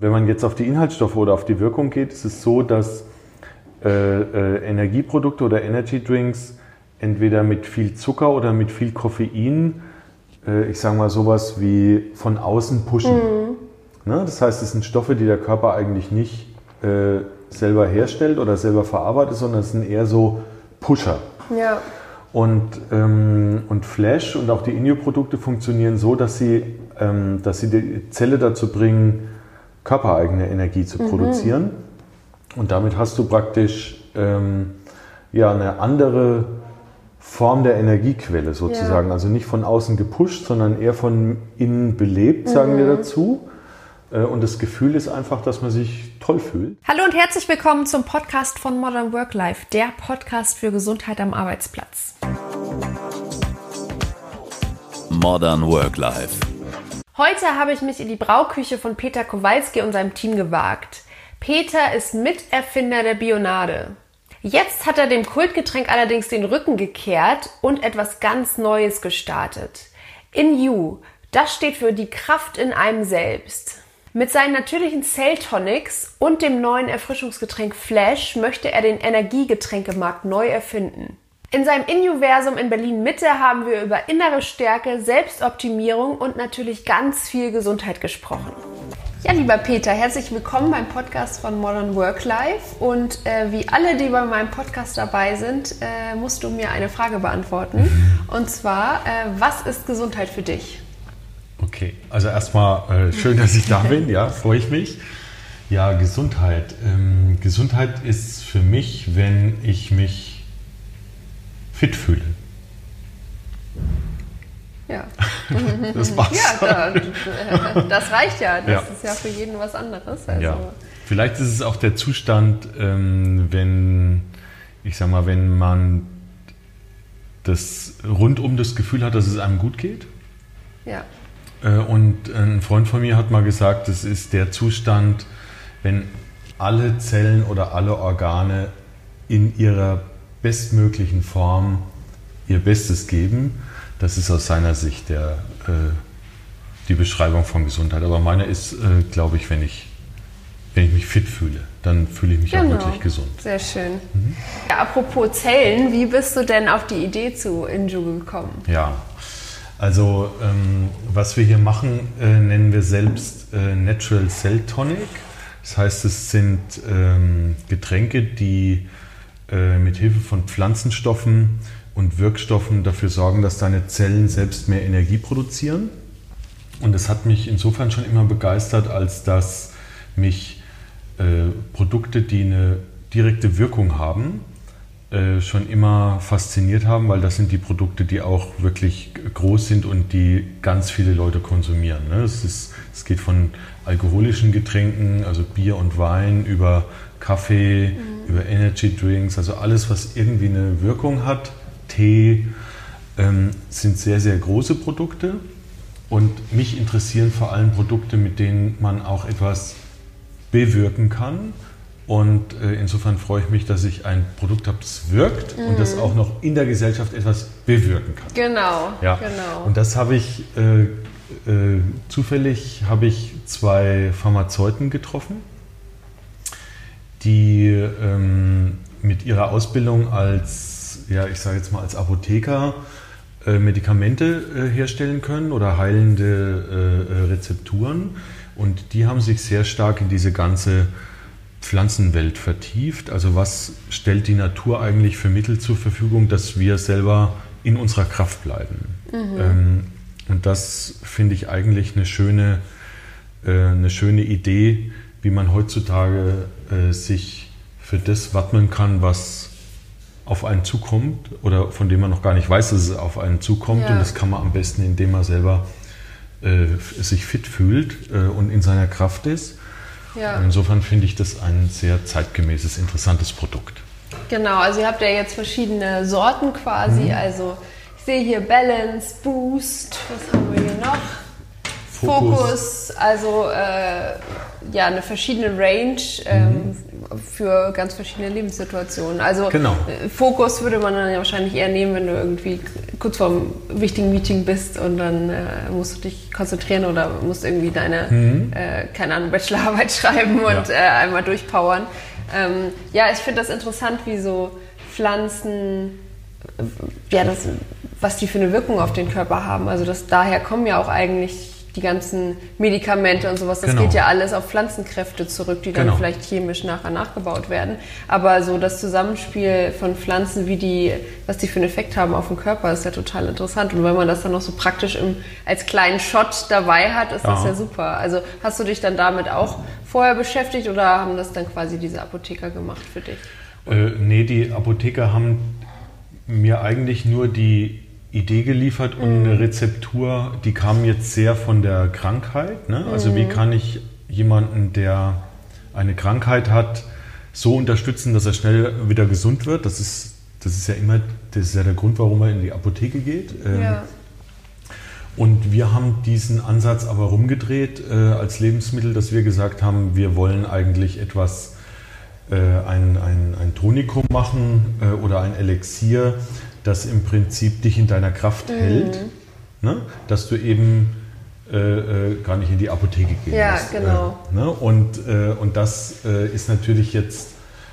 Wenn man jetzt auf die Inhaltsstoffe oder auf die Wirkung geht, ist es so, dass äh, äh, Energieprodukte oder Energy Drinks entweder mit viel Zucker oder mit viel Koffein, äh, ich sage mal sowas wie von außen pushen. Mhm. Ne? Das heißt, es sind Stoffe, die der Körper eigentlich nicht äh, selber herstellt oder selber verarbeitet, sondern es sind eher so Pusher. Ja. Und, ähm, und Flash und auch die Inio-Produkte funktionieren so, dass sie, ähm, dass sie die Zelle dazu bringen, körpereigene Energie zu mhm. produzieren. Und damit hast du praktisch ähm, ja, eine andere Form der Energiequelle sozusagen. Ja. Also nicht von außen gepusht, sondern eher von innen belebt, sagen mhm. wir dazu. Äh, und das Gefühl ist einfach, dass man sich toll fühlt. Hallo und herzlich willkommen zum Podcast von Modern Work Life, der Podcast für Gesundheit am Arbeitsplatz. Modern Work Life. Heute habe ich mich in die Brauküche von Peter Kowalski und seinem Team gewagt. Peter ist Miterfinder der Bionade. Jetzt hat er dem Kultgetränk allerdings den Rücken gekehrt und etwas ganz Neues gestartet. In You, das steht für die Kraft in einem selbst. Mit seinen natürlichen Cell-Tonics und dem neuen Erfrischungsgetränk Flash möchte er den Energiegetränkemarkt neu erfinden. In seinem Universum in Berlin Mitte haben wir über innere Stärke, Selbstoptimierung und natürlich ganz viel Gesundheit gesprochen. Ja, lieber Peter, herzlich willkommen beim Podcast von Modern Work Life. Und äh, wie alle, die bei meinem Podcast dabei sind, äh, musst du mir eine Frage beantworten. Und zwar, äh, was ist Gesundheit für dich? Okay, also erstmal äh, schön, dass ich da bin, ja, freue ich mich. Ja, Gesundheit. Ähm, Gesundheit ist für mich, wenn ich mich fit fühle. Ja. das war's. Ja, da, das reicht ja. Das ja. ist ja für jeden was anderes. Also. Ja. Vielleicht ist es auch der Zustand, ähm, wenn, ich sag mal, wenn man das rundum das Gefühl hat, dass es einem gut geht. Ja. Äh, und ein Freund von mir hat mal gesagt, das ist der Zustand, wenn alle Zellen oder alle Organe in ihrer bestmöglichen Form ihr Bestes geben. Das ist aus seiner Sicht der, äh, die Beschreibung von Gesundheit. Aber meine ist, äh, glaube ich, wenn ich, wenn ich mich fit fühle, dann fühle ich mich genau. auch wirklich gesund. Sehr schön. Mhm. Ja, apropos Zellen, wie bist du denn auf die Idee zu Inju gekommen? Ja, also ähm, was wir hier machen, äh, nennen wir selbst äh, Natural Cell Tonic. Das heißt, es sind ähm, Getränke, die äh, mit Hilfe von Pflanzenstoffen und Wirkstoffen dafür sorgen, dass deine Zellen selbst mehr Energie produzieren. Und das hat mich insofern schon immer begeistert, als dass mich äh, Produkte, die eine direkte Wirkung haben, äh, schon immer fasziniert haben, weil das sind die Produkte, die auch wirklich groß sind und die ganz viele Leute konsumieren. Ne? Es, ist, es geht von alkoholischen Getränken, also Bier und Wein, über Kaffee, mhm. über Energy Drinks, also alles, was irgendwie eine Wirkung hat, Tee, ähm, sind sehr, sehr große Produkte. Und mich interessieren vor allem Produkte, mit denen man auch etwas bewirken kann und äh, insofern freue ich mich, dass ich ein Produkt habe, das wirkt mhm. und das mhm. auch noch in der Gesellschaft etwas bewirken kann. Genau, ja. genau. Und das habe ich äh, äh, zufällig habe ich zwei Pharmazeuten getroffen, die ähm, mit ihrer Ausbildung als, ja, ich sage jetzt mal als Apotheker äh, Medikamente äh, herstellen können oder heilende äh, Rezepturen. Und die haben sich sehr stark in diese ganze Pflanzenwelt vertieft. Also was stellt die Natur eigentlich für Mittel zur Verfügung, dass wir selber in unserer Kraft bleiben? Mhm. Ähm, und das finde ich eigentlich eine schöne, äh, eine schöne Idee, wie man heutzutage äh, sich für das wappnen kann, was auf einen zukommt oder von dem man noch gar nicht weiß, dass es auf einen zukommt. Ja. Und das kann man am besten, indem man selber äh, sich fit fühlt äh, und in seiner Kraft ist. Ja. Insofern finde ich das ein sehr zeitgemäßes, interessantes Produkt. Genau, also ihr habt ja jetzt verschiedene Sorten quasi. Mhm. Also ich sehe hier Balance, Boost, was haben wir hier noch? Fokus, Fokus also äh, ja, eine verschiedene Range ähm, mhm. für ganz verschiedene Lebenssituationen. Also genau. Fokus würde man dann ja wahrscheinlich eher nehmen, wenn du irgendwie kurz vorm wichtigen Meeting bist und dann äh, musst du dich konzentrieren oder musst irgendwie deine, mhm. äh, keine Ahnung, Bachelorarbeit schreiben und ja. äh, einmal durchpowern. Ähm, ja, ich finde das interessant, wie so Pflanzen, äh, ja, das, was die für eine Wirkung auf den Körper haben. Also das, daher kommen ja auch eigentlich die ganzen Medikamente und sowas, das genau. geht ja alles auf Pflanzenkräfte zurück, die dann genau. vielleicht chemisch nachher nachgebaut werden. Aber so das Zusammenspiel von Pflanzen, wie die, was die für einen Effekt haben auf den Körper, ist ja total interessant. Und wenn man das dann noch so praktisch im, als kleinen Shot dabei hat, ist ja. das ja super. Also hast du dich dann damit auch vorher beschäftigt oder haben das dann quasi diese Apotheker gemacht für dich? Äh, nee, die Apotheker haben mir eigentlich nur die Idee geliefert und eine Rezeptur, die kam jetzt sehr von der Krankheit. Ne? Also wie mhm. kann ich jemanden, der eine Krankheit hat, so unterstützen, dass er schnell wieder gesund wird? Das ist, das ist ja immer das ist ja der Grund, warum er in die Apotheke geht. Ähm, ja. Und wir haben diesen Ansatz aber rumgedreht äh, als Lebensmittel, dass wir gesagt haben, wir wollen eigentlich etwas, äh, ein, ein, ein Tonikum machen äh, oder ein Elixier, das im Prinzip dich in deiner Kraft mhm. hält, ne? dass du eben äh, äh, gar nicht in die Apotheke gehen ja, musst. Ja, genau. Äh, ne? und, äh, und das äh, ist natürlich jetzt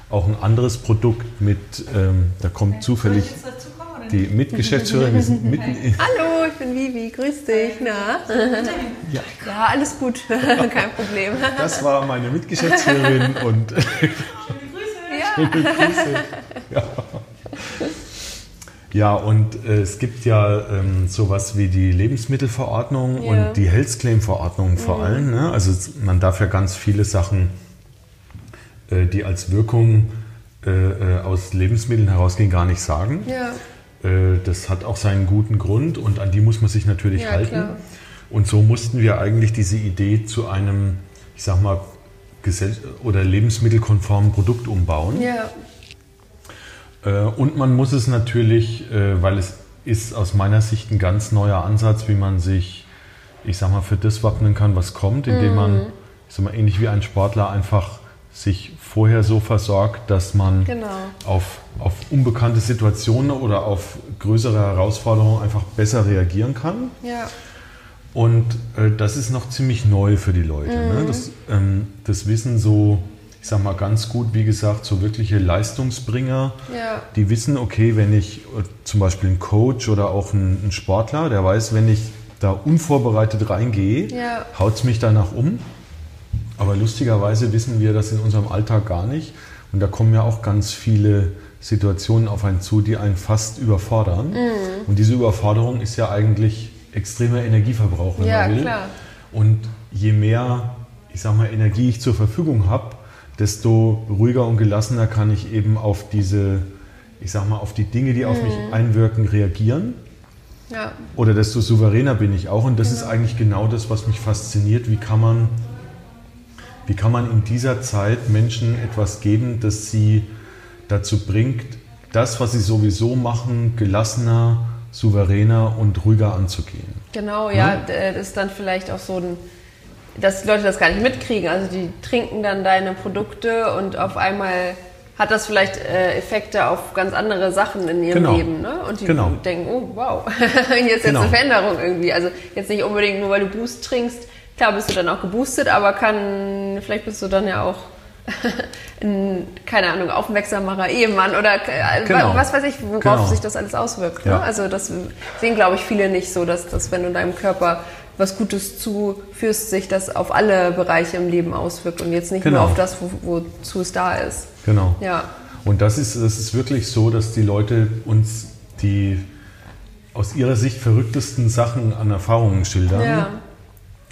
auch ein anderes Produkt mit, ähm, da kommt zufällig die Mitgeschäftsführerin. Wir sind mitten Hallo, ich bin Vivi, grüß dich. Na? Ja. ja, alles gut, kein Problem. Das war meine Mitgeschäftsführerin und Schöne Grüße. Ja. Schöne Grüße. Ja. Ja, und äh, es gibt ja ähm, sowas wie die Lebensmittelverordnung ja. und die Health Claim Verordnung vor mhm. allem. Ne? Also man darf ja ganz viele Sachen, äh, die als Wirkung äh, äh aus Lebensmitteln herausgehen, gar nicht sagen. Ja. Äh, das hat auch seinen guten Grund und an die muss man sich natürlich ja, halten. Klar. Und so mussten wir eigentlich diese Idee zu einem, ich sag mal, gesell- oder lebensmittelkonformen Produkt umbauen. Ja. Äh, und man muss es natürlich, äh, weil es ist aus meiner Sicht ein ganz neuer Ansatz, wie man sich, ich sag mal, für das wappnen kann, was kommt, indem man, mhm. ich sag mal, ähnlich wie ein Sportler einfach sich vorher so versorgt, dass man genau. auf, auf unbekannte Situationen oder auf größere Herausforderungen einfach besser reagieren kann. Ja. Und äh, das ist noch ziemlich neu für die Leute. Ne? Mhm. Ne? Das, ähm, das Wissen so ich sag mal ganz gut, wie gesagt, so wirkliche Leistungsbringer, ja. die wissen, okay, wenn ich äh, zum Beispiel ein Coach oder auch ein, ein Sportler, der weiß, wenn ich da unvorbereitet reingehe, ja. haut es mich danach um. Aber lustigerweise wissen wir das in unserem Alltag gar nicht. Und da kommen ja auch ganz viele Situationen auf einen zu, die einen fast überfordern. Mhm. Und diese Überforderung ist ja eigentlich extremer Energieverbrauch, wenn ja, man will. Klar. Und je mehr, ich sag mal, Energie ich zur Verfügung habe, desto ruhiger und gelassener kann ich eben auf diese, ich sag mal, auf die Dinge, die auf mhm. mich einwirken, reagieren. Ja. Oder desto souveräner bin ich auch. Und das genau. ist eigentlich genau das, was mich fasziniert. Wie kann man, wie kann man in dieser Zeit Menschen etwas geben, das sie dazu bringt, das, was sie sowieso machen, gelassener, souveräner und ruhiger anzugehen. Genau, ja, ja? das ist dann vielleicht auch so ein dass die Leute das gar nicht mitkriegen. Also die trinken dann deine Produkte und auf einmal hat das vielleicht äh, Effekte auf ganz andere Sachen in ihrem genau. Leben. Ne? Und die genau. denken, oh wow, jetzt genau. jetzt eine Veränderung irgendwie. Also jetzt nicht unbedingt nur, weil du Boost trinkst. Klar bist du dann auch geboostet, aber kann, vielleicht bist du dann ja auch ein, keine Ahnung, aufmerksamerer Ehemann oder äh, genau. was weiß ich, worauf genau. sich das alles auswirkt. Ne? Ja. Also das sehen, glaube ich, viele nicht so, dass, dass wenn du deinem Körper was Gutes zuführst, sich das auf alle Bereiche im Leben auswirkt und jetzt nicht genau. nur auf das, wo, wozu es da ist. Genau. Ja. Und das ist, das ist wirklich so, dass die Leute uns die aus ihrer Sicht verrücktesten Sachen an Erfahrungen schildern. Ja.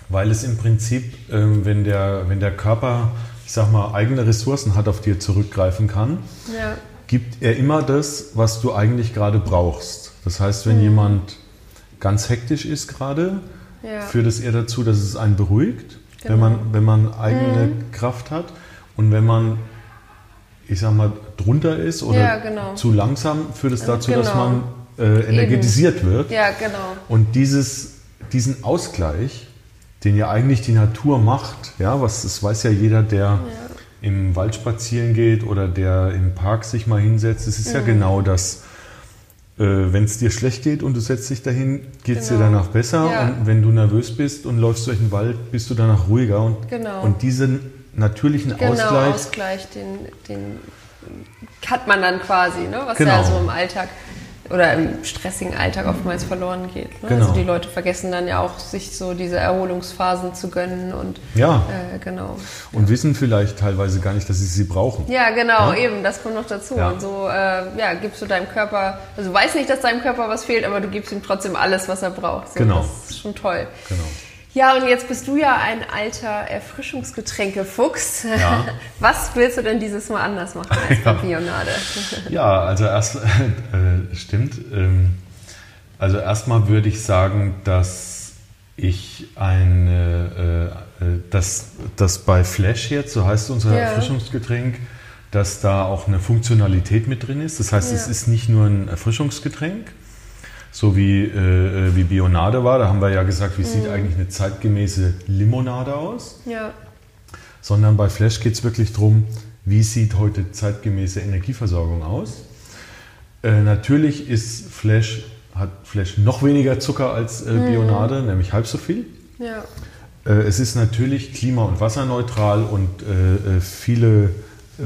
Weil es im Prinzip, ähm, wenn, der, wenn der Körper, ich sag mal, eigene Ressourcen hat, auf die er zurückgreifen kann, ja. gibt er immer das, was du eigentlich gerade brauchst. Das heißt, wenn mhm. jemand ganz hektisch ist gerade, ja. führt es eher dazu, dass es einen beruhigt, genau. wenn, man, wenn man eigene mhm. Kraft hat. Und wenn man, ich sag mal, drunter ist oder ja, genau. zu langsam, führt es dazu, genau. dass man äh, energetisiert Eben. wird. Ja, genau. Und dieses, diesen Ausgleich, den ja eigentlich die Natur macht, ja, was das weiß ja jeder, der ja. im Wald spazieren geht oder der im Park sich mal hinsetzt, es ist mhm. ja genau das wenn es dir schlecht geht und du setzt dich dahin, geht es Genau. dir danach besser. Ja. Und wenn du nervös bist und läufst durch den Wald, bist du danach ruhiger. Und, Genau. und diesen natürlichen Genau, Ausgleich, Ausgleich, den, den hat man dann quasi, ne? was Genau. ja so im Alltag oder im stressigen Alltag oftmals verloren geht. Ne? Genau. Also die Leute vergessen dann ja auch, sich so diese Erholungsphasen zu gönnen und ja, äh, genau. und wissen vielleicht teilweise gar nicht, dass sie sie brauchen. Ja, genau, Ja. eben, das kommt noch dazu. Ja. Und so äh, ja, gibst du deinem Körper, also weißt nicht, dass deinem Körper was fehlt, aber du gibst ihm trotzdem alles, was er braucht. So, Genau. Das ist schon toll. Genau. Ja, und jetzt bist du ja ein alter Erfrischungsgetränkefuchs. Ja. Was willst du denn dieses Mal anders machen als Ja. Bionade? Ja, also erst äh, stimmt. Ähm, also erstmal würde ich sagen, dass ich eine, äh, äh, dass, dass bei Flash jetzt, so heißt unser Ja. Erfrischungsgetränk, dass da auch eine Funktionalität mit drin ist. Das heißt, es Ja. ist nicht nur ein Erfrischungsgetränk, so wie, äh, äh, wie Bionade war. Da haben wir ja gesagt, wie Mhm. sieht eigentlich eine zeitgemäße Limonade aus Ja, sondern bei Flash geht es wirklich darum, wie sieht heute zeitgemäße Energieversorgung aus. Äh, natürlich ist Flash, hat Flash noch weniger Zucker als äh, Bionade, nämlich halb so viel. ja, Äh, es ist natürlich klima- und wasserneutral und äh, viele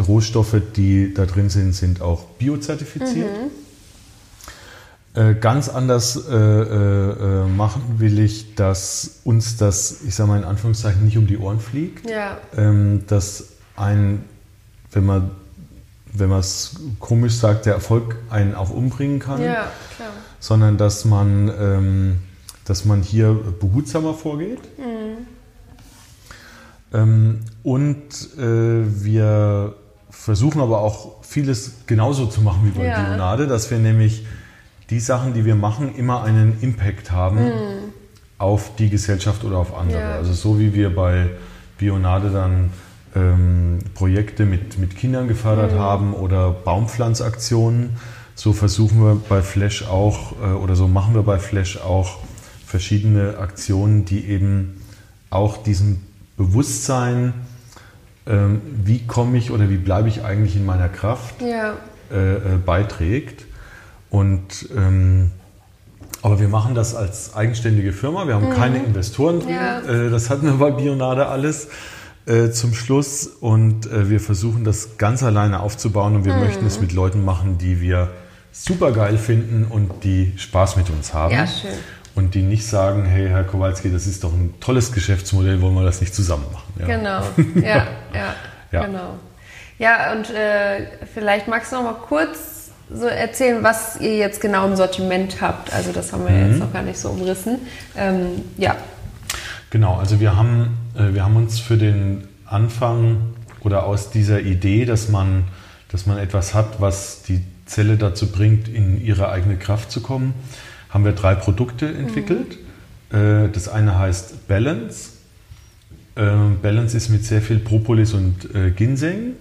Rohstoffe, die da drin sind, sind auch biozertifiziert. Äh, ganz anders äh, äh, äh, machen will ich, dass uns das, ich sage mal in Anführungszeichen, nicht um die Ohren fliegt ja, ähm, dass ein, wenn man wenn man es komisch sagt, der Erfolg einen auch umbringen kann, ja, klar. sondern dass man, ähm, dass man hier behutsamer vorgeht. Ähm, und äh, wir versuchen aber auch vieles genauso zu machen wie bei Ja. Bionade, dass wir nämlich die Sachen, die wir machen, immer einen Impact haben auf die Gesellschaft oder auf andere. Ja. Also so wie wir bei Bionade dann ähm, Projekte mit, mit Kindern gefördert haben oder Baumpflanzaktionen, so versuchen wir bei Flash auch äh, oder so machen wir bei Flash auch verschiedene Aktionen, die eben auch diesem Bewusstsein, ähm, wie komme ich oder wie bleibe ich eigentlich in meiner Kraft, Ja, äh, äh, beiträgt. Und ähm, aber wir machen das als eigenständige Firma. Wir haben keine Investoren drin. Mhm. Ja. Äh, das hatten wir bei Bionade alles äh, zum Schluss. Und äh, wir versuchen das ganz alleine aufzubauen. Und wir Mhm. möchten es mit Leuten machen, die wir super geil finden und die Spaß mit uns haben. Ja, schön. Und die nicht sagen, hey Herr Kowalski, das ist doch ein tolles Geschäftsmodell, wollen wir das nicht zusammen machen. Ja. genau. Ja, ja, Ja. genau. Ja, und äh, vielleicht magst du noch mal kurz so erzählen, was ihr jetzt genau im Sortiment habt. Also das haben wir Mhm. jetzt noch gar nicht so umrissen. Ähm, ja, Genau, also wir haben, äh, wir haben uns für den Anfang oder aus dieser Idee, dass man, dass man etwas hat, was die Zelle dazu bringt, in ihre eigene Kraft zu kommen, haben wir drei Produkte entwickelt. Äh, Das eine heißt Balance. Äh, Balance ist mit sehr viel Propolis und Ginseng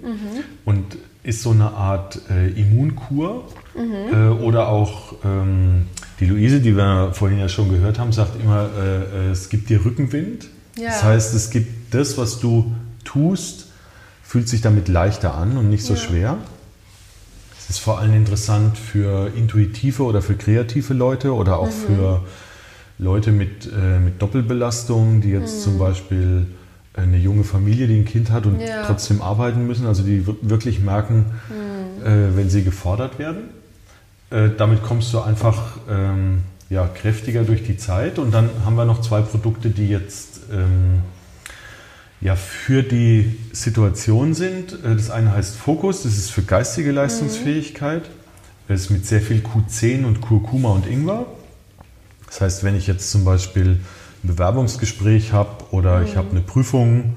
und ist so eine Art äh, Immunkur. Äh, oder auch ähm, die Luise, die wir vorhin ja schon gehört haben, sagt immer, äh, äh, es gibt dir Rückenwind. Ja. Das heißt, es gibt das, was du tust, fühlt sich damit leichter an und nicht so Ja. schwer. Es ist vor allem interessant für intuitive oder für kreative Leute oder Mhm. auch für Leute mit, äh, mit Doppelbelastung, die jetzt zum Beispiel eine junge Familie, die ein Kind hat und Mhm. Ja. trotzdem arbeiten müssen, also die wir- wirklich merken, Mhm. äh, wenn sie gefordert werden. Äh, damit kommst du einfach ähm, ja, kräftiger durch die Zeit. Und dann haben wir noch zwei Produkte, die jetzt ähm, ja, für die Situation sind. Äh, Das eine heißt Fokus, das ist für geistige Leistungsfähigkeit. Das ist mit sehr viel Q10 und Kurkuma und Ingwer. Das heißt, wenn ich jetzt zum Beispiel ein Bewerbungsgespräch habe oder ich habe eine Prüfung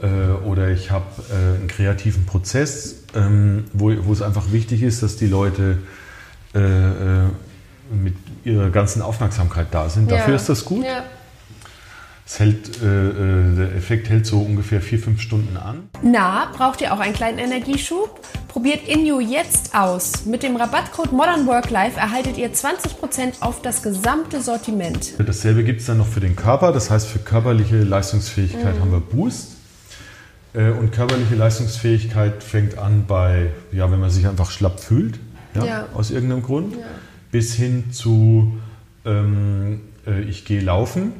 äh, oder ich habe äh, einen kreativen Prozess, ähm, wo, wo es einfach wichtig ist, dass die Leute äh, äh, mit ihrer ganzen Aufmerksamkeit da sind. Dafür ja. ist das gut. Ja. Hält, äh, äh, der Effekt hält so ungefähr vier, fünf Stunden an. Na, braucht ihr auch einen kleinen Energieschub? Probiert Inju jetzt aus. Mit dem Rabattcode Modern Work Life erhaltet ihr 20% auf das gesamte Sortiment. Dasselbe gibt es dann noch für den Körper. Das heißt, für körperliche Leistungsfähigkeit haben wir Boost. Äh, Und körperliche Leistungsfähigkeit fängt an bei, ja, wenn man sich einfach schlapp fühlt, ja, Ja. aus irgendeinem Grund. bis hin zu ähm, äh, ich gehe laufen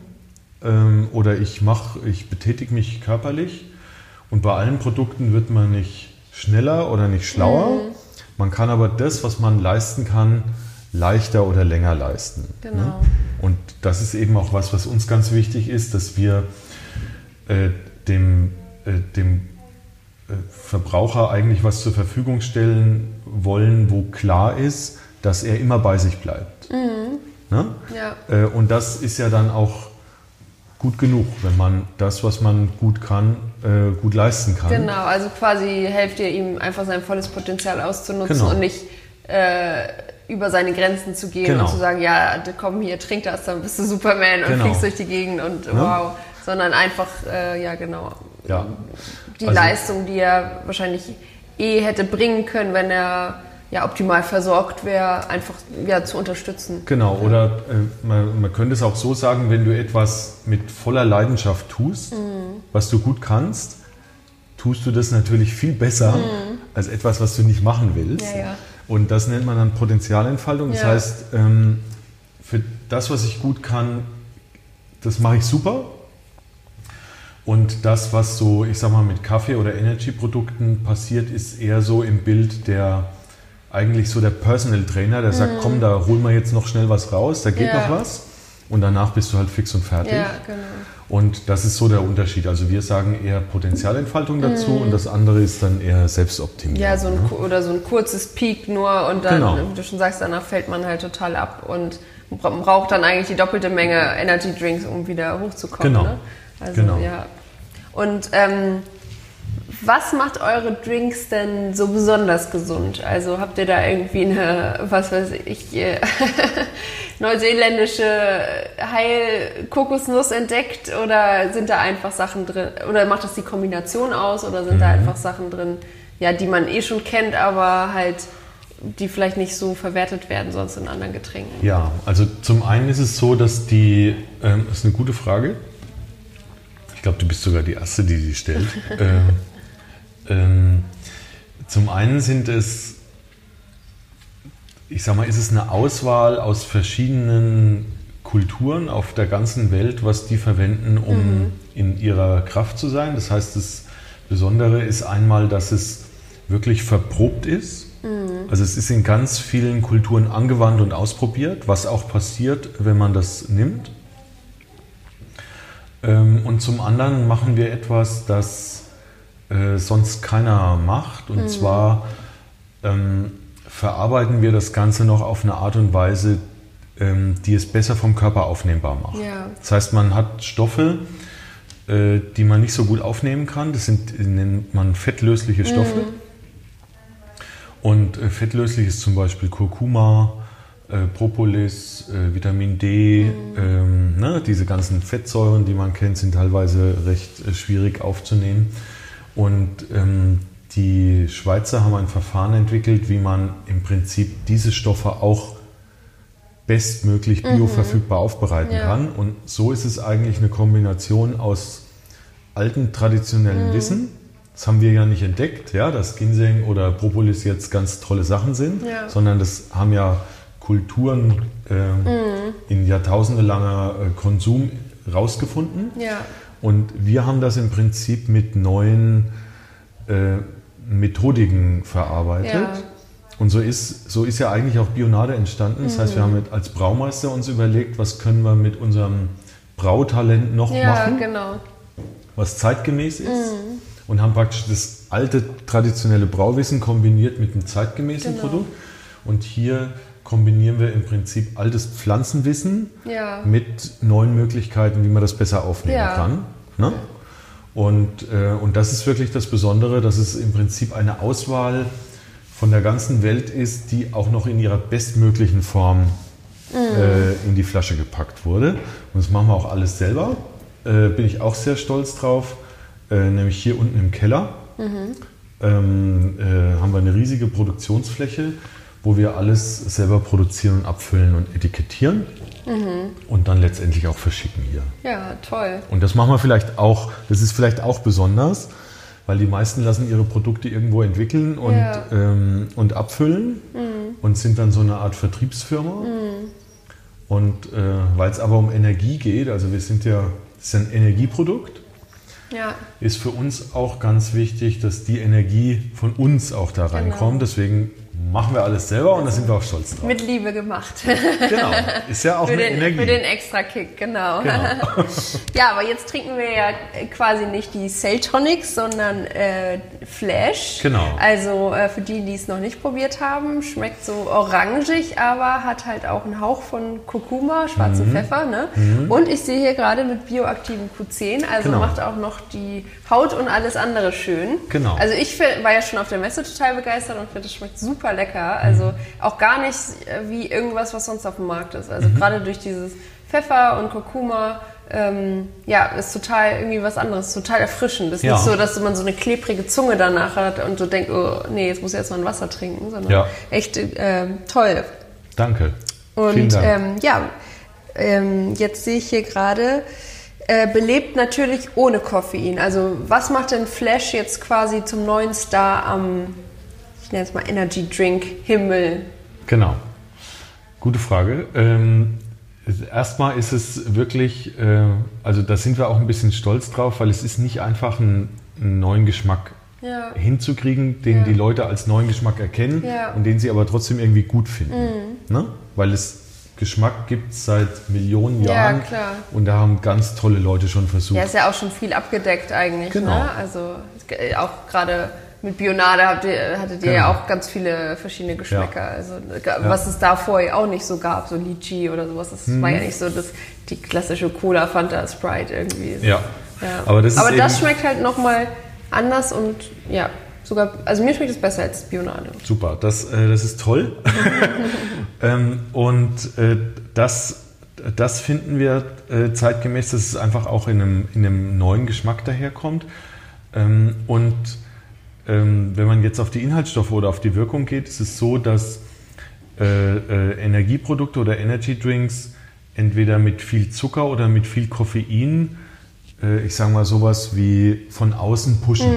ähm, oder ich mache, ich betätige mich körperlich. Und bei allen Produkten wird man nicht schneller oder nicht schlauer. Mhm. Man kann aber das, was man leisten kann, leichter oder länger leisten. Genau. Ne? Und das ist eben auch was, was uns ganz wichtig ist, dass wir äh, dem, äh, dem äh, Verbraucher eigentlich was zur Verfügung stellen wollen, wo klar ist, dass er immer bei sich bleibt. Ne? Ja. Äh, und das ist ja dann auch gut genug, wenn man das, was man gut kann, äh, gut leisten kann. Genau, also quasi helft ihr ihm einfach sein volles Potenzial auszunutzen Genau. und nicht äh, über seine Grenzen zu gehen Genau. und zu sagen, ja, komm hier, trink das, dann bist du Superman und Genau. fliegst durch die Gegend und wow, sondern einfach, äh, ja genau, Ja. die Also- Leistung, die er wahrscheinlich eh hätte bringen können, wenn er ja optimal versorgt wäre, einfach ja, zu unterstützen. Genau, oder äh, man, man könnte es auch so sagen, wenn du etwas mit voller Leidenschaft tust, was du gut kannst, tust du das natürlich viel besser als etwas, was du nicht machen willst. Ja, ja. Und das nennt man dann Potenzialentfaltung. Das Ja. heißt, ähm, für das, was ich gut kann, das mache ich super. Und das, was so, ich sag mal, mit Kaffee- oder Energy-Produkten passiert, ist eher so im Bild der eigentlich so der Personal Trainer, der sagt, komm, da holen wir jetzt noch schnell was raus, da geht Mhm. Ja. noch was. Und danach bist du halt fix und fertig. Ja, genau. Und das ist so der Unterschied. Also wir sagen eher Potenzialentfaltung dazu und das andere ist dann eher Selbstoptimierung. Mhm. Ja, so ein, ne? oder so ein kurzes Peak nur und dann, Genau. wie du schon sagst, danach fällt man halt total ab und braucht dann eigentlich die doppelte Menge Energy Drinks, um wieder hochzukommen. Genau. Ne? Also, Genau. ja. Und ähm, was macht eure Drinks denn so besonders gesund? Also habt ihr da irgendwie eine, was weiß ich, äh, neuseeländische Heil-Kokosnuss entdeckt oder sind da einfach Sachen drin, oder macht das die Kombination aus oder sind Mhm. da einfach Sachen drin, ja, die man eh schon kennt, aber halt, die vielleicht nicht so verwertet werden sonst in anderen Getränken? Ja, also zum einen ist es so, dass die, ähm, das ist eine gute Frage. Ich glaube, du bist sogar die Erste, die die stellt. ähm, ähm, zum einen sind es, ich sag mal, ist es eine Auswahl aus verschiedenen Kulturen auf der ganzen Welt, was die verwenden, um in ihrer Kraft zu sein. Das heißt, das Besondere ist einmal, dass es wirklich verprobt ist. Also es ist in ganz vielen Kulturen angewandt und ausprobiert, was auch passiert, wenn man das nimmt. Ähm, Und zum anderen machen wir etwas, das äh, sonst keiner macht. Und zwar ähm, verarbeiten wir das Ganze noch auf eine Art und Weise, ähm, die es besser vom Körper aufnehmbar macht. Ja. Das heißt, man hat Stoffe, äh, die man nicht so gut aufnehmen kann. Das sind, nennt man fettlösliche Stoffe. Und äh, fettlöslich ist zum Beispiel Kurkuma, äh, Propolis, äh, Vitamin D. Ähm, ne, diese ganzen Fettsäuren, die man kennt, sind teilweise recht äh, schwierig aufzunehmen. Und ähm, die Schweizer haben ein Verfahren entwickelt, wie man im Prinzip diese Stoffe auch bestmöglich bioverfügbar aufbereiten Ja. kann. Und so ist es eigentlich eine Kombination aus alten traditionellen Wissen. Das haben wir ja nicht entdeckt, ja, dass Ginseng oder Propolis jetzt ganz tolle Sachen sind, Ja. sondern das haben ja Kulturen ähm, in jahrtausendelanger äh, Konsum rausgefunden. Ja. Und wir haben das im Prinzip mit neuen äh, Methodiken verarbeitet. Ja. Und so ist, so ist ja eigentlich auch Bionade entstanden. Das heißt, wir haben mit, als Braumeister uns überlegt, was können wir mit unserem Brautalent noch Ja, machen, genau. was zeitgemäß ist. Und haben praktisch das alte traditionelle Brauwissen kombiniert mit einem zeitgemäßen Genau. Produkt. Und hier kombinieren wir im Prinzip altes Pflanzenwissen Ja. mit neuen Möglichkeiten, wie man das besser aufnehmen Ja. kann. Ne? Und, äh, und das ist wirklich das Besondere, dass es im Prinzip eine Auswahl von der ganzen Welt ist, die auch noch in ihrer bestmöglichen Form äh, in die Flasche gepackt wurde. Und das machen wir auch alles selber. Äh, bin ich auch sehr stolz drauf. Äh, nämlich hier unten im Keller ähm, äh, haben wir eine riesige Produktionsfläche, wo wir alles selber produzieren und abfüllen und etikettieren und dann letztendlich auch verschicken hier. Ja, toll. Und das machen wir vielleicht auch, das ist vielleicht auch besonders, weil die meisten lassen ihre Produkte irgendwo entwickeln und, Ja. ähm, und abfüllen. Und und sind dann so eine Art Vertriebsfirma. Und äh, weil es aber um Energie geht, also wir sind ja, das ist ein Energieprodukt, Ja. ist für uns auch ganz wichtig, dass die Energie von uns auch da reinkommt. Deswegen machen wir alles selber und da sind wir auch stolz drauf. Mit Liebe gemacht. Genau, ist ja auch für, eine den, Energie. für den extra Kick, genau. Genau. ja, aber jetzt trinken wir ja quasi nicht die Celtonics, sondern äh, Flash. Genau. Also äh, für die, die es noch nicht probiert haben, schmeckt so orangig, aber hat halt auch einen Hauch von Kurkuma, schwarzen Mhm. Pfeffer. Ne? Und ich sehe hier gerade mit bioaktivem Q10, also Genau. macht auch noch die Haut und alles andere schön. Genau. Also ich war ja schon auf der Messe total begeistert und finde, es schmeckt super lecker. Also auch gar nicht äh, wie irgendwas, was sonst auf dem Markt ist. Mhm. Also gerade durch dieses Pfeffer und Kurkuma, ähm, ja, ist total irgendwie was anderes, total erfrischend. ist Ja. nicht so, dass man so eine klebrige Zunge danach hat und so denkt, oh, nee, jetzt muss ich erstmal ein Wasser trinken, sondern Ja. echt ähm, toll. Danke. Und Dank. ähm, ja, ähm, jetzt sehe ich hier gerade, äh, belebt natürlich ohne Koffein. Also was macht denn Flash jetzt quasi zum neuen Star am, ich nenne es mal Energy Drink Himmel? Genau. Gute Frage. Ähm, erstmal ist es wirklich, äh, also da sind wir auch ein bisschen stolz drauf, weil es ist nicht einfach ein, einen neuen Geschmack Ja. hinzukriegen, den Ja. die Leute als neuen Geschmack erkennen Ja. Mhm. und den sie aber trotzdem irgendwie gut finden. Ne? Weil es Geschmack gibt seit Millionen Ja, Jahren klar. und da haben ganz tolle Leute schon versucht. Ja, ist ja auch schon viel abgedeckt eigentlich. Genau. Ne? Also äh, auch gerade mit Bionade habt ihr, hattet ihr ja Genau. auch ganz viele verschiedene Geschmäcker. Ja. Also was es da vorher auch nicht so gab, so Litchi oder sowas. Das Mhm. war ja nicht so das, die klassische Cola, Fanta, Sprite irgendwie. Ja. Ja. Aber das ist Aber das schmeckt halt nochmal anders und ja, sogar, also mir schmeckt es besser als Bionade. Super, das, äh, das ist toll. ähm, und äh, das, das finden wir äh, zeitgemäß, dass es einfach auch in einem, in einem neuen Geschmack daherkommt. Ähm, und ähm, wenn man jetzt auf die Inhaltsstoffe oder auf die Wirkung geht, ist es so, dass äh, äh, Energieprodukte oder Energy Drinks entweder mit viel Zucker oder mit viel Koffein, äh, ich sage mal sowas wie von außen pushen.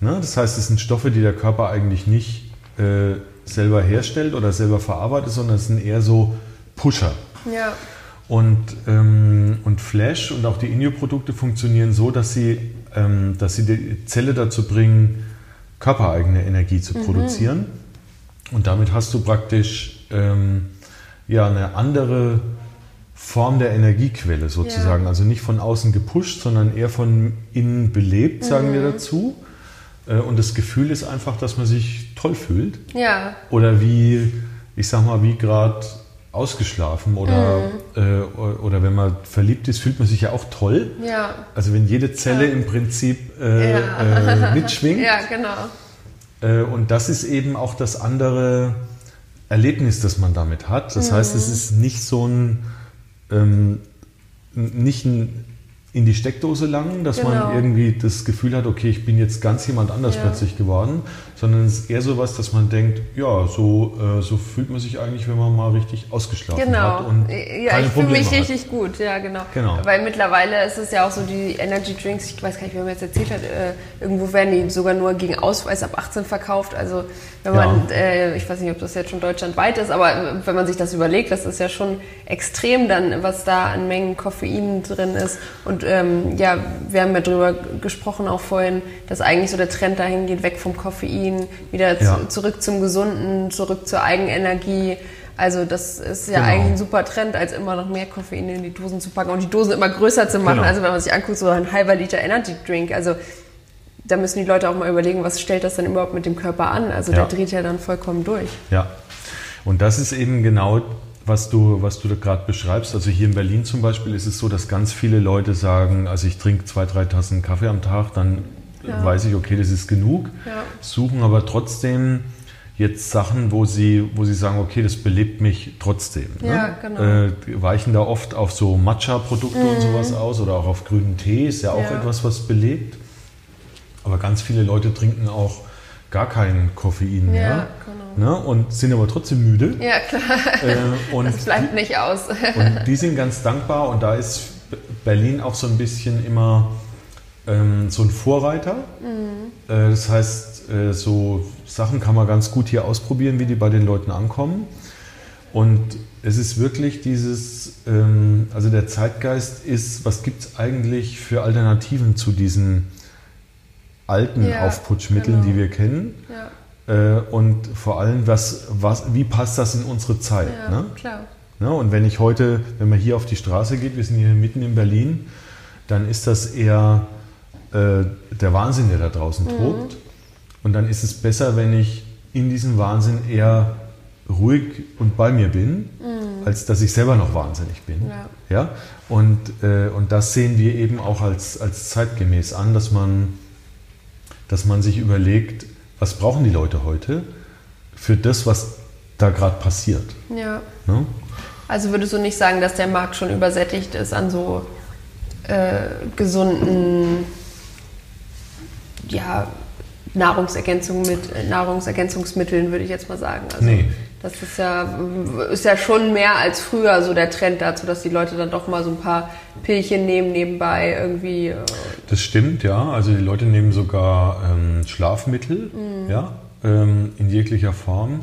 Ne? Das heißt, es sind Stoffe, die der Körper eigentlich nicht äh, selber herstellt oder selber verarbeitet, sondern es sind eher so Pusher. Ja. Und, ähm, und Flash und auch die Inio-Produkte funktionieren so, dass sie, ähm, dass sie die Zelle dazu bringen, körpereigene Energie zu produzieren. Und damit hast du praktisch ähm, ja, eine andere Form der Energiequelle sozusagen. Ja. Also nicht von außen gepusht, sondern eher von innen belebt, sagen wir dazu. Äh, Und das Gefühl ist einfach, dass man sich toll fühlt. Ja. Oder wie, ich sag mal, wie gerade ausgeschlafen oder, äh, oder wenn man verliebt ist, fühlt man sich ja auch toll. Ja. Also wenn jede Zelle im Prinzip äh, Ja. äh, mitschwingt. Ja, genau. Äh, und das ist eben auch das andere Erlebnis, das man damit hat. Das heißt, Mhm. es ist nicht so ein, ähm, nicht ein in die Steckdose langen, dass Genau. man irgendwie das Gefühl hat, okay, ich bin jetzt ganz jemand anders Ja. plötzlich geworden, sondern es ist eher so was, dass man denkt, ja, so, äh, so fühlt man sich eigentlich, wenn man mal richtig ausgeschlafen Genau. hat und ja, keine ich fühle Probleme mich hat. richtig gut, ja, genau. Genau. Weil mittlerweile ist es ja auch so, die Energy Drinks, ich weiß gar nicht, wer mir jetzt erzählt hat, äh, irgendwo werden die sogar nur gegen Ausweis ab 18 verkauft. Also, wenn Ja. man, äh, ich weiß nicht, ob das jetzt schon deutschlandweit ist, aber wenn man sich das überlegt, das ist ja schon extrem dann, was da an Mengen Koffein drin ist. Und ähm, ja, wir haben ja drüber gesprochen auch vorhin, dass eigentlich so der Trend dahin geht, weg vom Koffein, wieder zu, Ja. zurück zum Gesunden, zurück zur Eigenenergie. Also das ist ja Genau. eigentlich ein super Trend, als immer noch mehr Koffein in die Dosen zu packen und die Dosen immer größer zu machen. Genau. Also wenn man sich anguckt, so ein halber Liter Energy Drink, also da müssen die Leute auch mal überlegen, was stellt das denn überhaupt mit dem Körper an? Also Ja. der dreht ja dann vollkommen durch. Ja, und das ist eben genau, was du, was du da gerade beschreibst. Also hier in Berlin zum Beispiel ist es so, dass ganz viele Leute sagen, also ich trinke zwei, drei Tassen Kaffee am Tag, dann Ja. weiß ich, okay, das ist genug. Ja. Suchen aber trotzdem jetzt Sachen, wo sie, wo sie sagen, okay, das belebt mich trotzdem. Ja, ne? genau. Mhm. Äh, weichen da oft auf so Matcha-Produkte und sowas aus oder auch auf grünen Tee, ist ja auch Ja. etwas, was belebt. Aber ganz viele Leute trinken auch gar kein Koffein mehr genau. Ne? und sind aber trotzdem müde. Ja, klar. Äh, und, Das bleibt nicht aus. und die sind ganz dankbar und da ist Berlin auch so ein bisschen immer ähm, so ein Vorreiter. Äh, das heißt, äh, so Sachen kann man ganz gut hier ausprobieren, wie die bei den Leuten ankommen. Und es ist wirklich dieses, ähm, also der Zeitgeist ist, was gibt es eigentlich für Alternativen zu diesen alten Ja, Aufputschmitteln, genau. die wir kennen? Ja, Äh, und vor allem, was, was, wie passt das in unsere Zeit? ja Ne? klar. Ne? Und wenn ich heute, wenn man hier auf die Straße geht, wir sind hier mitten in Berlin, dann ist das eher äh, der Wahnsinn, der da draußen Mhm. tobt. Und dann ist es besser, wenn ich in diesem Wahnsinn eher ruhig und bei mir bin, als dass ich selber noch wahnsinnig bin. Mhm. Ja. Ja? Und, äh, und das sehen wir eben auch als, als zeitgemäß an, dass man, dass man sich überlegt, was brauchen die Leute heute für das, was da gerade passiert. Ja. Ne? Also würdest du nicht sagen, dass der Markt schon übersättigt ist an so äh, gesunden ja, Nahrungsergänzung mit, Nahrungsergänzungsmitteln, würde ich jetzt mal sagen. Also Nee. Das ist ja, ist ja schon mehr als früher so der Trend dazu, dass die Leute dann doch mal so ein paar Pillchen nehmen nebenbei irgendwie. äh, Das stimmt, ja. Also die Leute nehmen sogar ähm, Schlafmittel, ja, ähm, in jeglicher Form,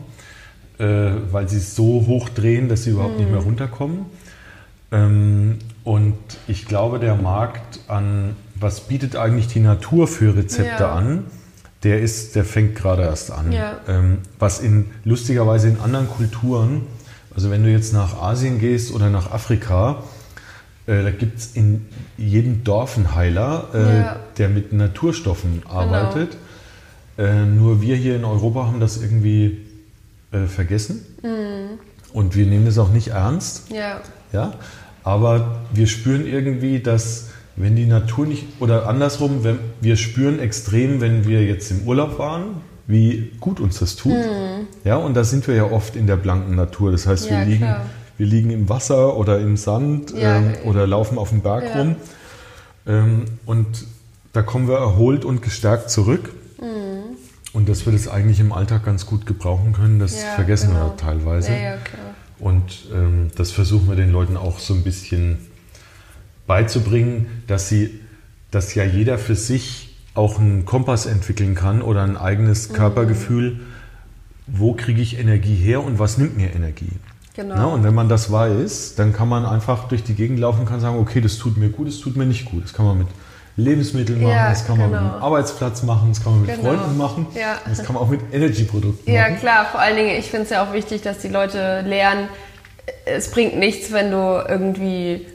äh, weil sie es so hoch drehen, dass sie überhaupt nicht mehr runterkommen. Ähm, und ich glaube, der Markt an, was bietet eigentlich die Natur für Rezepte Ja. an, der ist, der fängt gerade erst an. Ja. Ähm, was in lustigerweise in anderen Kulturen, also wenn du jetzt nach Asien gehst oder nach Afrika, äh, da gibt es in jedem Dorf einen Heiler, äh, Ja. der mit Naturstoffen arbeitet. Äh, nur wir hier in Europa haben das irgendwie äh, vergessen. Und wir nehmen das auch nicht ernst. ja, Ja? Aber wir spüren irgendwie, dass wenn die Natur nicht, oder andersrum, wenn, wir spüren extrem, wenn wir jetzt im Urlaub waren, wie gut uns das tut. Ja, und da sind wir ja oft in der blanken Natur. Das heißt, Ja, wir, liegen, klar. wir liegen im Wasser oder im Sand Ja. ähm, oder laufen auf dem Berg Ja. rum. Ähm, und da kommen wir erholt und gestärkt zurück. Und dass wir das eigentlich im Alltag ganz gut gebrauchen können, das vergessen genau. wir teilweise. ja, ja, klar. Und ähm, das versuchen wir den Leuten auch so ein bisschen beizubringen, dass sie, dass ja jeder für sich auch einen Kompass entwickeln kann oder ein eigenes Körpergefühl, wo kriege ich Energie her und was nimmt mir Energie. Genau. Na, und wenn man das weiß, dann kann man einfach durch die Gegend laufen und kann sagen, okay, das tut mir gut, das tut mir nicht gut. Das kann man mit Lebensmitteln machen, Ja, das kann man genau. mit dem Arbeitsplatz machen, das kann man mit Genau. Freunden machen, Ja. das kann man auch mit Energy-Produkten Ja, machen. klar. Vor allen Dingen, ich finde es ja auch wichtig, dass die Leute lernen, es bringt nichts, wenn du irgendwie,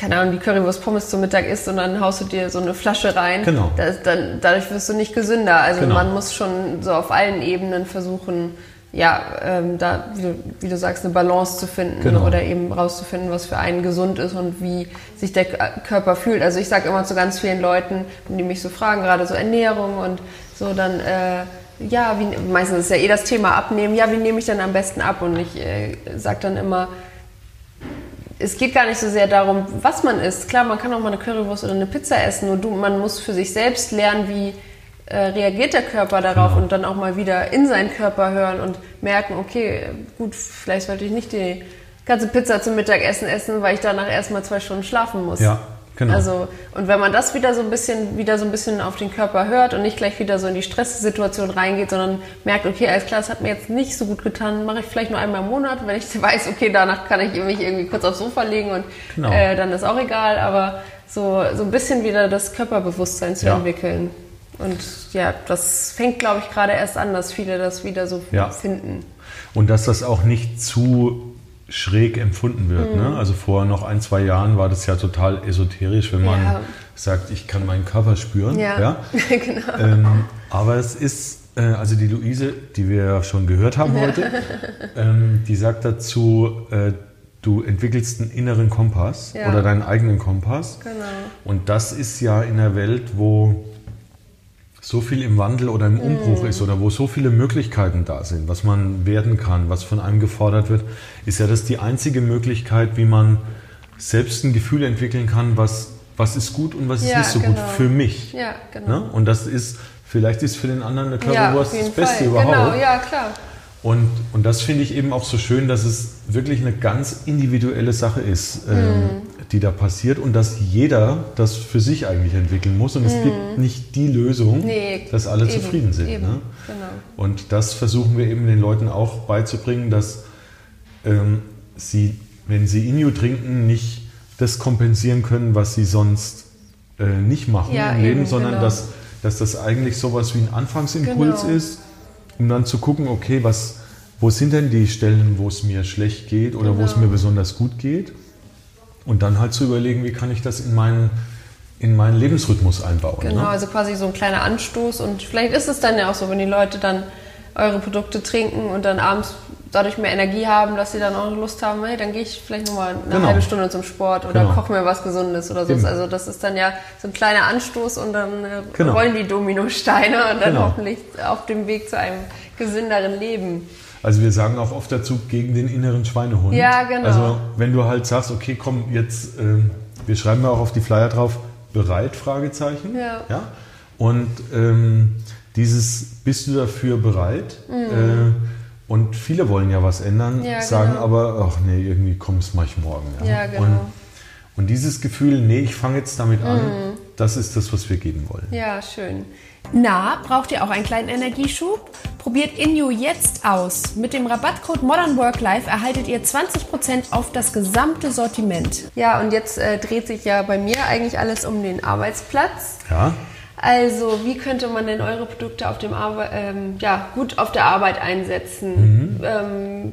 keine Ahnung, die Currywurst Pommes zum Mittag isst und dann haust du dir so eine Flasche rein. Genau. Das, dann, dadurch wirst du nicht gesünder. Also Genau. man muss schon so auf allen Ebenen versuchen, ja, ähm, da, wie du, wie du sagst, eine Balance zu finden Genau. oder eben rauszufinden, was für einen gesund ist und wie sich der Körper fühlt. Also ich sage immer zu ganz vielen Leuten, die mich so fragen, gerade so Ernährung und so, dann, äh, ja, wie, meistens ist ja eh das Thema Abnehmen, ja, wie nehme ich denn am besten ab? Und ich äh, sage dann immer, es geht gar nicht so sehr darum, was man isst. Klar, man kann auch mal eine Currywurst oder eine Pizza essen, nur du, man muss für sich selbst lernen, wie äh, reagiert der Körper darauf Genau. und dann auch mal wieder in seinen Körper hören und merken, okay, gut, vielleicht sollte ich nicht die ganze Pizza zum Mittagessen essen, weil ich danach erstmal zwei Stunden schlafen muss. Ja, genau. Also, und wenn man das wieder so ein bisschen, wieder so ein bisschen auf den Körper hört und nicht gleich wieder so in die Stresssituation reingeht, sondern merkt, okay, alles klar, das hat mir jetzt nicht so gut getan, mache ich vielleicht nur einmal im Monat, wenn ich weiß, okay, danach kann ich mich irgendwie kurz aufs Sofa legen und Genau. äh, dann ist auch egal, aber so, so ein bisschen wieder das Körperbewusstsein zu Ja. entwickeln. Und ja, das fängt, glaube ich, gerade erst an, dass viele das wieder so Ja. finden. Und dass das auch nicht zu schräg empfunden wird. Mhm. Ne? Also vor noch ein, zwei Jahren war das ja total esoterisch, wenn man Ja. sagt, ich kann meinen Körper spüren. Ja, genau. Ähm, aber es ist, äh, also die Luise, die wir ja schon gehört haben heute, ähm, die sagt dazu, äh, du entwickelst einen inneren Kompass Ja. oder deinen eigenen Kompass. Genau. Und das ist ja in einer Welt, wo so viel im Wandel oder im Umbruch ist oder wo so viele Möglichkeiten da sind, was man werden kann, was von einem gefordert wird, ist ja das die einzige Möglichkeit, wie man selbst ein Gefühl entwickeln kann, was, was ist gut und was ist Ja, nicht so genau. gut für mich. Ja, genau. Ne? Und das ist, vielleicht ist für den anderen eine Ja, Currywurst jeden das Beste Fall. überhaupt. Genau, ja, klar. Und, und das finde ich eben auch so schön, dass es wirklich eine ganz individuelle Sache ist, ähm, die da passiert und dass jeder das für sich eigentlich entwickeln muss. Und es gibt nicht die Lösung, Nee, dass alle eben, zufrieden sind. eben, Ne? genau. Und das versuchen wir eben den Leuten auch beizubringen, dass ähm, sie, wenn sie Inju trinken, nicht das kompensieren können, was sie sonst äh, nicht machen Ja, im Leben, eben, sondern genau. dass, dass das eigentlich sowas wie ein Anfangsimpuls Genau. ist, um dann zu gucken, okay, was, wo sind denn die Stellen, wo es mir schlecht geht oder wo es Genau. mir besonders gut geht? Und dann halt zu überlegen, wie kann ich das in meinen, in meinen Lebensrhythmus einbauen. Genau, Ne? also quasi so ein kleiner Anstoß und vielleicht ist es dann ja auch so, wenn die Leute dann eure Produkte trinken und dann abends dadurch mehr Energie haben, dass sie dann auch Lust haben, hey, dann gehe ich vielleicht nochmal eine Genau. halbe Stunde zum Sport oder Genau. koche mir was Gesundes oder so. Eben. Also das ist dann ja so ein kleiner Anstoß und dann äh, Genau. rollen die Dominosteine und dann Genau. hoffentlich auf dem Weg zu einem gesünderen Leben. Also wir sagen auch oft dazu gegen den inneren Schweinehund. Ja, genau. Also wenn du halt sagst, okay, komm, jetzt, ähm, wir schreiben ja auch auf die Flyer drauf, bereit, Fragezeichen. Ja. ja? Und ähm, dieses, bist du dafür bereit? Äh, und viele wollen ja was ändern. Ja, sagen genau. aber, ach nee, irgendwie komm, das mache ich morgen. Ja, genau. Und, und dieses Gefühl, nee, ich fange jetzt damit an, Mhm. das ist das, was wir geben wollen. Ja, schön. Na, braucht ihr auch einen kleinen Energieschub? Probiert Inju jetzt aus. Mit dem Rabattcode Modern Work Life erhaltet ihr 20% auf das gesamte Sortiment. Ja, und jetzt äh, dreht sich ja bei mir eigentlich alles um den Arbeitsplatz. Ja? Also, wie könnte man denn eure Produkte auf dem Arbe ähm, ja, gut auf der Arbeit einsetzen? Ähm,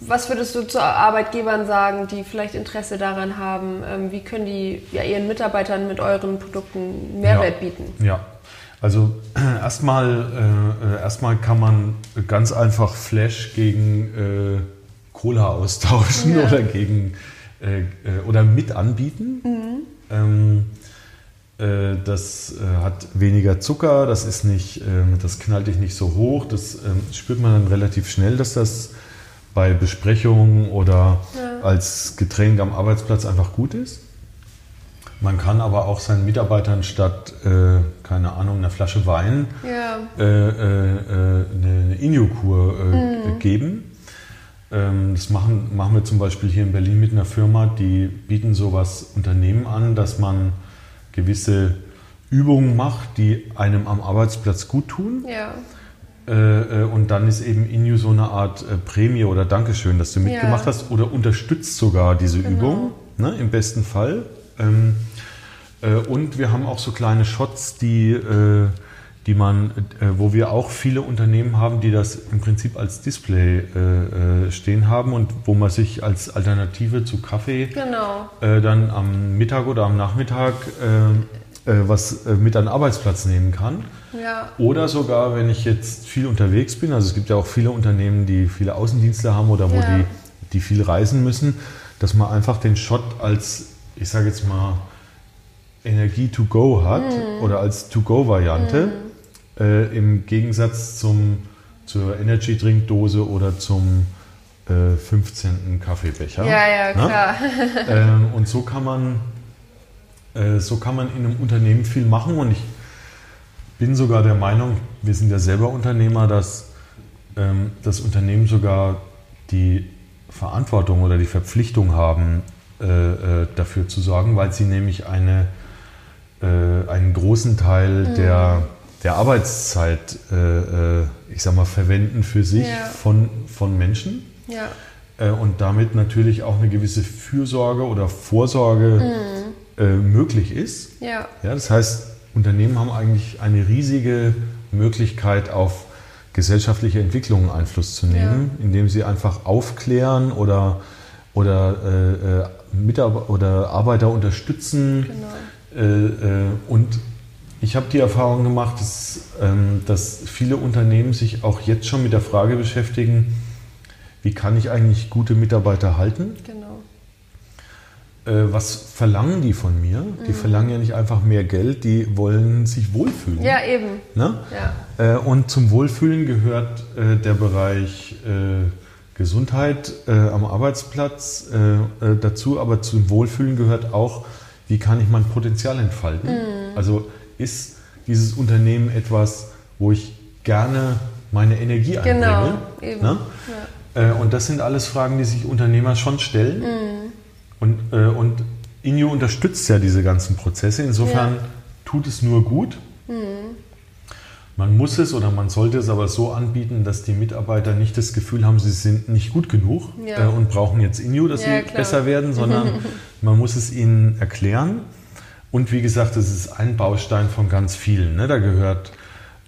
was würdest du zu Arbeitgebern sagen, die vielleicht Interesse daran haben? Ähm, wie können die ja, ihren Mitarbeitern mit euren Produkten Mehrwert ja. bieten? Ja, also erstmal äh, erstmal kann man ganz einfach Flash gegen äh, Cola austauschen Ja. oder gegen äh, äh, oder mit anbieten. Ähm, äh, das äh, hat weniger Zucker, das ist nicht, ähm, das knallt dich nicht so hoch. Das ähm, spürt man dann relativ schnell, dass das bei Besprechungen oder als Getränk am Arbeitsplatz einfach gut ist. Man kann aber auch seinen Mitarbeitern statt, äh, keine Ahnung, einer Flasche Wein Ja, äh, äh, äh, eine, eine Inju-Kur äh, geben. Ähm, das machen, machen wir zum Beispiel hier in Berlin mit einer Firma, die bieten sowas Unternehmen an, dass man gewisse Übungen macht, die einem am Arbeitsplatz gut tun. ja, Äh, äh, und dann ist eben Inju so eine Art äh, Prämie oder Dankeschön, dass du mitgemacht Ja. hast oder unterstützt sogar diese Übung, ne, im besten Fall. Ähm, äh, und wir haben auch so kleine Shots, die, äh, die man, äh, wo wir auch viele Unternehmen haben, die das im Prinzip als Display äh, äh, stehen haben und wo man sich als Alternative zu Kaffee genau. äh, dann am Mittag oder am Nachmittag äh, äh, was mit an den Arbeitsplatz nehmen kann. Ja, Oder sogar, wenn ich jetzt viel unterwegs bin, also es gibt ja auch viele Unternehmen, die viele Außendienste haben oder wo Ja. die, die viel reisen müssen, dass man einfach den Shot als, ich sage jetzt mal, Energie to go hat Mhm. oder als To-Go-Variante äh, im Gegensatz zum, zur Energy-Drink-Dose oder zum äh, 15. Kaffeebecher. ja, ja, Ne? klar. Ähm, und so kann man äh, so kann man in einem Unternehmen viel machen und ich bin sogar der Meinung, wir sind ja selber Unternehmer, dass ähm, das Unternehmen sogar die Verantwortung oder die Verpflichtung haben, äh, äh, dafür zu sorgen, weil sie nämlich eine, äh, einen großen Teil der, der Arbeitszeit, äh, äh, ich sag mal, verwenden für sich Ja. von, von Menschen. Ja, Äh, und damit natürlich auch eine gewisse Fürsorge oder Vorsorge äh, möglich ist. ja, Ja, das heißt, Unternehmen haben eigentlich eine riesige Möglichkeit, auf gesellschaftliche Entwicklungen Einfluss zu nehmen, indem sie einfach aufklären oder, oder, äh, äh, Mitarbeiter oder Arbeiter unterstützen. genau. Und ich habe die Erfahrung gemacht, dass, ähm, dass viele Unternehmen sich auch jetzt schon mit der Frage beschäftigen, wie kann ich eigentlich gute Mitarbeiter halten? Genau. Äh, was verlangen die von mir? Die verlangen ja nicht einfach mehr Geld, die wollen sich wohlfühlen. Ja, eben. Ne? Ja, Äh, und zum Wohlfühlen gehört äh, der Bereich äh, Gesundheit äh, am Arbeitsplatz äh, dazu, aber zum Wohlfühlen gehört auch, wie kann ich mein Potenzial entfalten? Also ist dieses Unternehmen etwas, wo ich gerne meine Energie Genau, einbringe. eben. Ne? Äh, und das sind alles Fragen, die sich Unternehmer schon stellen. Mhm. Und, äh, und Inyo unterstützt ja diese ganzen Prozesse. Insofern Ja. tut es nur gut. Mhm. Man muss es oder man sollte es aber so anbieten, dass die Mitarbeiter nicht das Gefühl haben, sie sind nicht gut genug Ja. äh, und brauchen jetzt Inyo, dass Ja, sie klar. besser werden, sondern man muss es ihnen erklären. Und wie gesagt, das ist ein Baustein von ganz vielen. Ne? Da gehört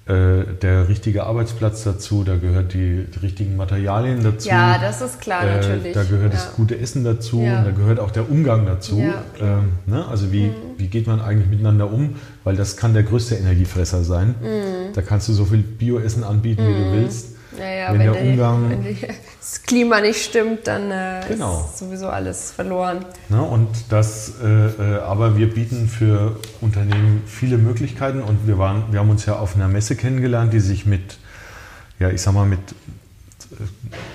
äh, der richtige Arbeitsplatz dazu, da gehört die, die richtigen Materialien dazu. Ja, das ist klar, Äh, natürlich. Da gehört ja. das gute Essen dazu, Ja. und da gehört auch der Umgang dazu. Ja, Mhm. ähm, ne? Also wie, wie geht man eigentlich miteinander um? Weil das kann der größte Energiefresser sein. Mhm. Da kannst du so viel Bioessen anbieten, wie du willst. Naja, wenn wenn, der Umgang- wenn die, das Klima nicht stimmt, dann äh, Genau. ist sowieso alles verloren. Ne? Und das, äh, äh, aber wir bieten für Unternehmen viele Möglichkeiten und wir, waren, wir haben uns ja auf einer Messe kennengelernt, die sich mit, ja, ich sag mal, mit äh,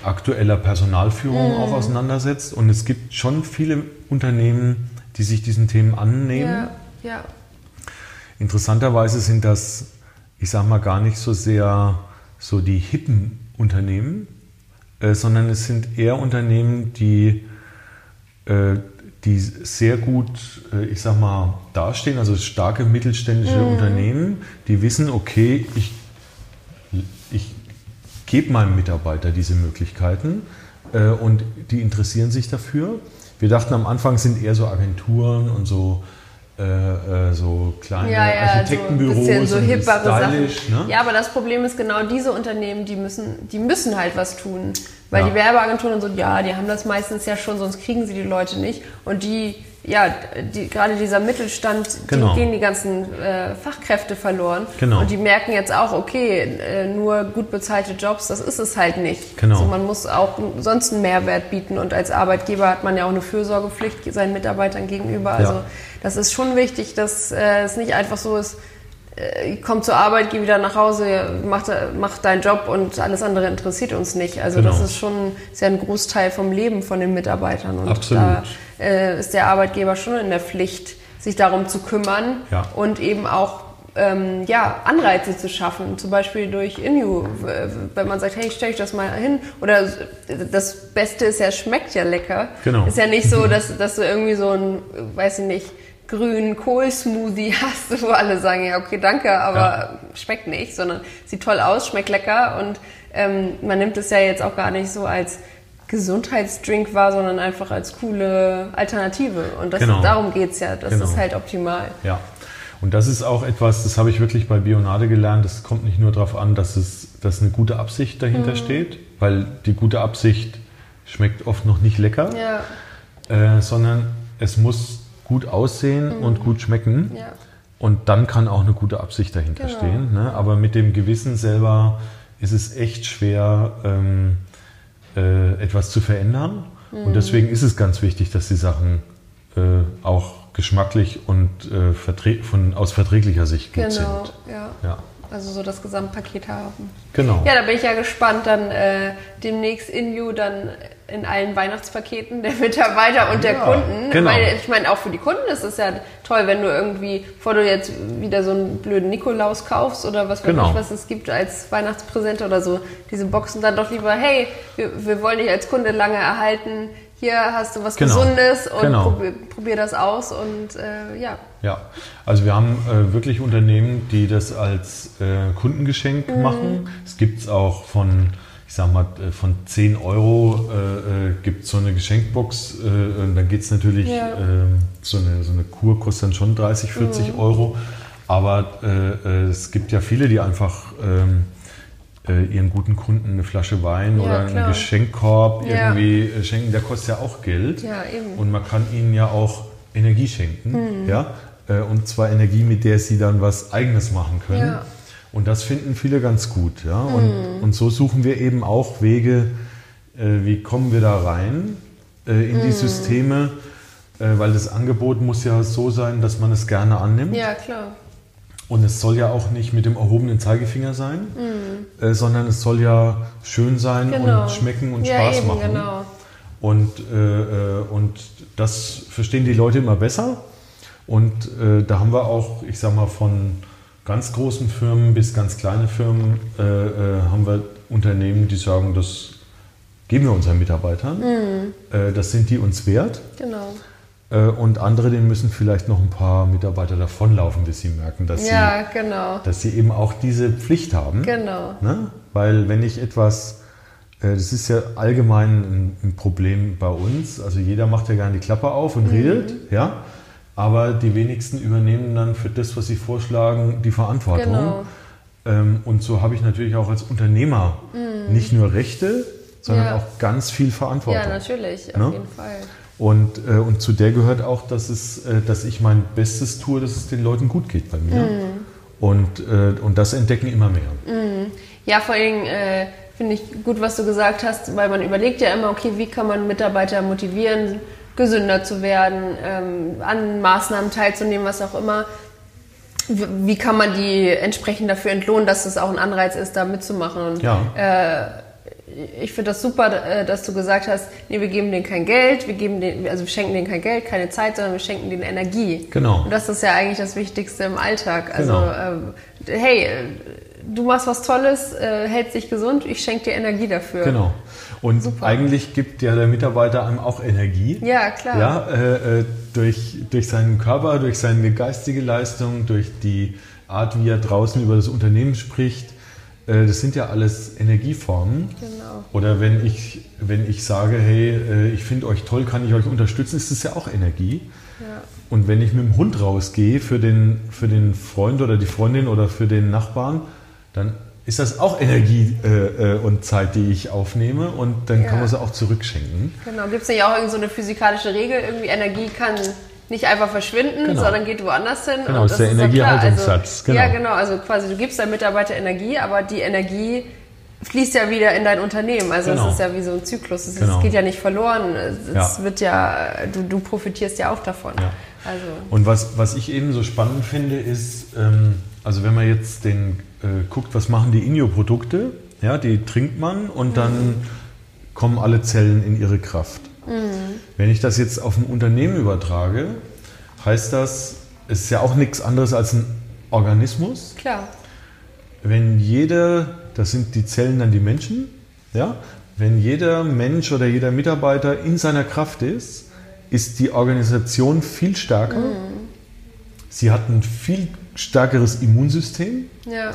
aktueller Personalführung auch auseinandersetzt. Und es gibt schon viele Unternehmen, die sich diesen Themen annehmen. Ja, ja. Interessanterweise sind das, ich sag mal, gar nicht so sehr so die hippen Unternehmen, äh, sondern es sind eher Unternehmen, die, äh, die sehr gut, äh, ich sag mal, dastehen, also starke mittelständische Unternehmen, die wissen, okay, ich, ich gebe meinem Mitarbeiter diese Möglichkeiten äh, und die interessieren sich dafür. Wir dachten am Anfang sind eher so Agenturen und so, äh, äh, so kleine Ja, ja, Architektenbüros so, so stylisch. Ne? Ja, aber das Problem ist genau diese Unternehmen, die müssen, die müssen halt was tun. Weil Ja. die Werbeagenturen und so, ja, die haben das meistens ja schon, sonst kriegen sie die Leute nicht. Und die, ja, die, gerade dieser Mittelstand, Genau. die gehen die ganzen äh, Fachkräfte verloren. Genau. Und die merken jetzt auch, okay, äh, nur gut bezahlte Jobs, das ist es halt nicht. Genau. Also man muss auch sonst einen Mehrwert bieten. Und als Arbeitgeber hat man ja auch eine Fürsorgepflicht seinen Mitarbeitern gegenüber. Also Ja. Das ist schon wichtig, dass äh, es nicht einfach so ist, äh, komm zur Arbeit, geh wieder nach Hause, mach, mach deinen Job und alles andere interessiert uns nicht. Also Genau. das ist schon ist ja ein Großteil vom Leben von den Mitarbeitern. Und Absolut. da äh, ist der Arbeitgeber schon in der Pflicht, sich darum zu kümmern Ja. und eben auch ähm, ja, Anreize zu schaffen, zum Beispiel durch Inu, w- wenn man sagt, hey, stell ich das mal hin. Oder das Beste ist ja, schmeckt ja lecker. Genau. Ist ja nicht so, dass, dass du irgendwie so ein, weiß ich nicht, grünen Kohl-Smoothie hast, wo alle sagen, ja, okay, danke, aber Ja. schmeckt nicht, sondern sieht toll aus, schmeckt lecker und ähm, man nimmt es ja jetzt auch gar nicht so als Gesundheitsdrink wahr, sondern einfach als coole Alternative. Und das, Genau. darum geht's ja. Das Genau. ist halt optimal. Ja. Und das ist auch etwas, das habe ich wirklich bei Bionade gelernt. Es kommt nicht nur darauf an, dass, es, dass eine gute Absicht dahinter Mhm. steht, weil die gute Absicht schmeckt oft noch nicht lecker, Ja, äh, sondern es muss gut aussehen und gut schmecken. Mhm. ja. Und dann kann auch eine gute Absicht dahinter Genau. stehen. Ne? Aber mit dem Gewissen selber ist es echt schwer, ähm, äh, etwas zu verändern. Mhm. Und deswegen ist es ganz wichtig, dass die Sachen äh, auch geschmacklich und äh, verträ- von, aus verträglicher Sicht gut Genau, sind. ja. Ja, Also so das Gesamtpaket haben. genau. Ja, da bin ich ja gespannt, dann äh, demnächst in You dann in allen Weihnachtspaketen der Mitarbeiter und der Ja, Kunden. genau. Weil ich meine, auch für die Kunden ist es ja toll, wenn du irgendwie, bevor du jetzt wieder so einen blöden Nikolaus kaufst oder was weiß Genau. ich, was es gibt als Weihnachtspräsente oder so, diese Boxen dann doch lieber, hey, wir, wir wollen dich als Kunde lange erhalten, hier hast du was Genau. Gesundes und Genau. probier, probier das aus und äh, ja. Ja, also wir haben äh, wirklich Unternehmen, die das als äh, Kundengeschenk Mhm. machen. Es gibt es auch von, ich sag mal, äh, von 10 Euro äh, äh, gibt es so eine Geschenkbox. Äh, und dann geht es natürlich, Ja. ähm, so, eine, so eine Kur kostet dann schon 30, 40 Mhm. Euro. Aber äh, äh, es gibt ja viele, die einfach ähm, äh, ihren guten Kunden eine Flasche Wein Ja, oder einen klar. Geschenkkorb Ja. irgendwie schenken. Der kostet ja auch Geld. Ja, eben. Und man kann ihnen ja auch Energie schenken. Mhm. Ja? Und zwar Energie, mit der sie dann was Eigenes machen können. Ja. Mhm. Und das finden viele ganz gut. Ja? Und, und so suchen wir eben auch Wege, äh, wie kommen wir da rein äh, in die Mhm. Systeme, äh, weil das Angebot muss ja so sein, dass man es gerne annimmt. Ja, klar. Und es soll ja auch nicht mit dem erhobenen Zeigefinger sein, äh, sondern es soll ja schön sein Mhm. Genau. und schmecken und ja, Spaß eben, machen. genau. Und, äh, äh, und das verstehen die Leute immer besser. Und da haben wir auch, ich sag mal, von, ganz großen Firmen bis ganz kleine Firmen äh, äh, haben wir Unternehmen, die sagen, das geben wir unseren Mitarbeitern. Mhm. Äh, das sind die uns wert. Genau. Äh, und andere, denen müssen vielleicht noch ein paar Mitarbeiter davonlaufen, bis sie merken, dass, ja, sie, genau. dass sie eben auch diese Pflicht haben. Genau. Ne? Weil wenn ich etwas, äh, das ist ja allgemein ein, ein, Problem bei uns, also jeder macht ja gerne die Klappe auf und mhm. redet, ja, aber die wenigsten übernehmen dann für das, was sie vorschlagen, die Verantwortung. Genau. Ähm, und so habe ich natürlich auch als Unternehmer mhm. nicht nur Rechte, sondern ja. auch ganz viel Verantwortung. Ja, natürlich, auf ne? jeden Fall. Und, äh, und zu der gehört auch, dass, es, äh, dass ich mein Bestes tue, dass es den Leuten gut geht bei mir. Mhm. Und, äh, und das entdecken immer mehr. Mhm. Ja, vor allem äh, finde ich gut, was du gesagt hast, weil man überlegt ja immer, okay, wie kann man Mitarbeiter motivieren, gesünder zu werden, ähm, an Maßnahmen teilzunehmen, was auch immer. Wie kann man die entsprechend dafür entlohnen, dass es auch ein Anreiz ist, da mitzumachen? Und, ja. Äh, ich finde das super, äh, dass du gesagt hast, nee, wir geben denen kein Geld, wir geben denen, also wir schenken denen kein Geld, keine Zeit, sondern wir schenken denen Energie. Genau. Und das ist ja eigentlich das Wichtigste im Alltag. Also, genau. ähm, hey, du machst was Tolles, äh, hältst dich gesund, ich schenke dir Energie dafür. Genau. Und super. eigentlich gibt ja der Mitarbeiter einem auch Energie. Ja, klar. Ja, äh, äh durch, durch seinen Körper, durch seine geistige Leistung, durch die Art, wie er draußen über das Unternehmen spricht äh, das sind ja alles Energieformen. Genau. Oder wenn ich, wenn ich sage, hey, äh, ich finde euch toll, kann ich euch unterstützen, ist das ja auch Energie. Ja. Und wenn ich mit dem Hund rausgehe für den, für den Freund oder die Freundin oder für den Nachbarn, dann ist das auch Energie äh, äh und Zeit, die ich aufnehme und dann ja. kann man sie auch zurückschenken. Genau, gibt es nicht auch irgendeine so physikalische Regel, irgendwie Energie kann nicht einfach verschwinden, genau. sondern geht woanders hin. Genau, und das ist der Energiehaltungssatz. Also, genau. Ja, genau. Also quasi du gibst deinem Mitarbeiter Energie, aber die Energie fließt ja wieder in dein Unternehmen. Also es genau. ist ja wie so ein Zyklus. Es genau. geht ja nicht verloren. Es ja. wird ja, du, du profitierst ja auch davon. Ja. Also. Und was, was ich eben so spannend finde, ist, ähm, also wenn man jetzt den äh, guckt, was machen die Inyo-Produkte, ja, die trinkt man und mhm. dann kommen alle Zellen in ihre Kraft. Mhm. Wenn ich das jetzt auf ein Unternehmen übertrage, heißt das, es ist ja auch nichts anderes als ein Organismus. Klar. Wenn jeder, das sind die Zellen dann die Menschen, ja, wenn jeder Mensch oder jeder Mitarbeiter in seiner Kraft ist, ist die Organisation viel stärker. Mhm. Sie hat ein viel stärkeres Immunsystem. Ja.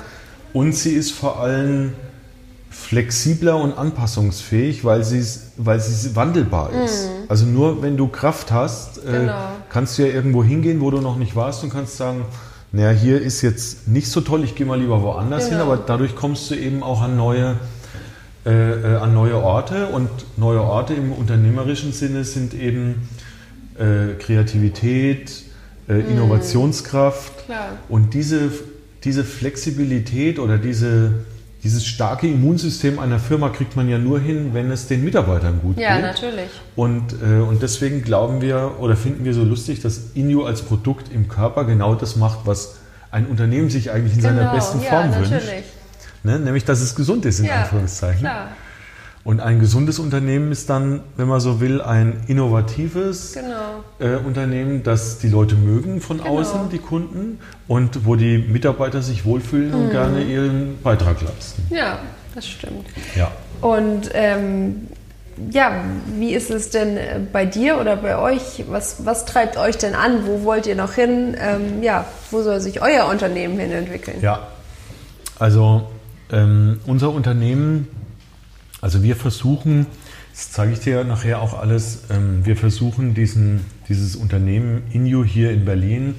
Und sie ist vor allem flexibler und anpassungsfähig, weil sie, weil sie wandelbar ist. Mhm. Also nur wenn du Kraft hast, äh, genau. äh, kannst du ja irgendwo hingehen, wo du noch nicht warst und kannst sagen, naja, hier ist jetzt nicht so toll, ich gehe mal lieber woanders genau. hin, aber dadurch kommst du eben auch an neue, äh, äh, an neue Orte und neue Orte im unternehmerischen Sinne sind eben äh, Kreativität, äh, mhm. Innovationskraft Klar. und diese, diese Flexibilität oder diese dieses starke Immunsystem einer Firma kriegt man ja nur hin, wenn es den Mitarbeitern gut ja, geht. Ja, natürlich. Und, äh, und deswegen glauben wir oder finden wir so lustig, dass Inyo als Produkt im Körper genau das macht, was ein Unternehmen sich eigentlich in genau. seiner besten Form ja, wünscht. Ne? Nämlich, dass es gesund ist, in ja, Anführungszeichen. Klar. Und ein gesundes Unternehmen ist dann, wenn man so will, ein innovatives genau. äh, Unternehmen, das die Leute mögen von genau. außen, die Kunden, und wo die Mitarbeiter sich wohlfühlen mhm. und gerne ihren Beitrag leisten. Ja, das stimmt. Ja. Und ähm, ja, wie ist es denn äh, bei dir oder bei euch? Was, was treibt euch denn an? Wo wollt ihr noch hin? Ähm, ja, wo soll sich euer Unternehmen hin entwickeln? Ja, also ähm, unser Unternehmen also wir versuchen, das zeige ich dir nachher auch alles, ähm, wir versuchen diesen, dieses Unternehmen Inju hier in Berlin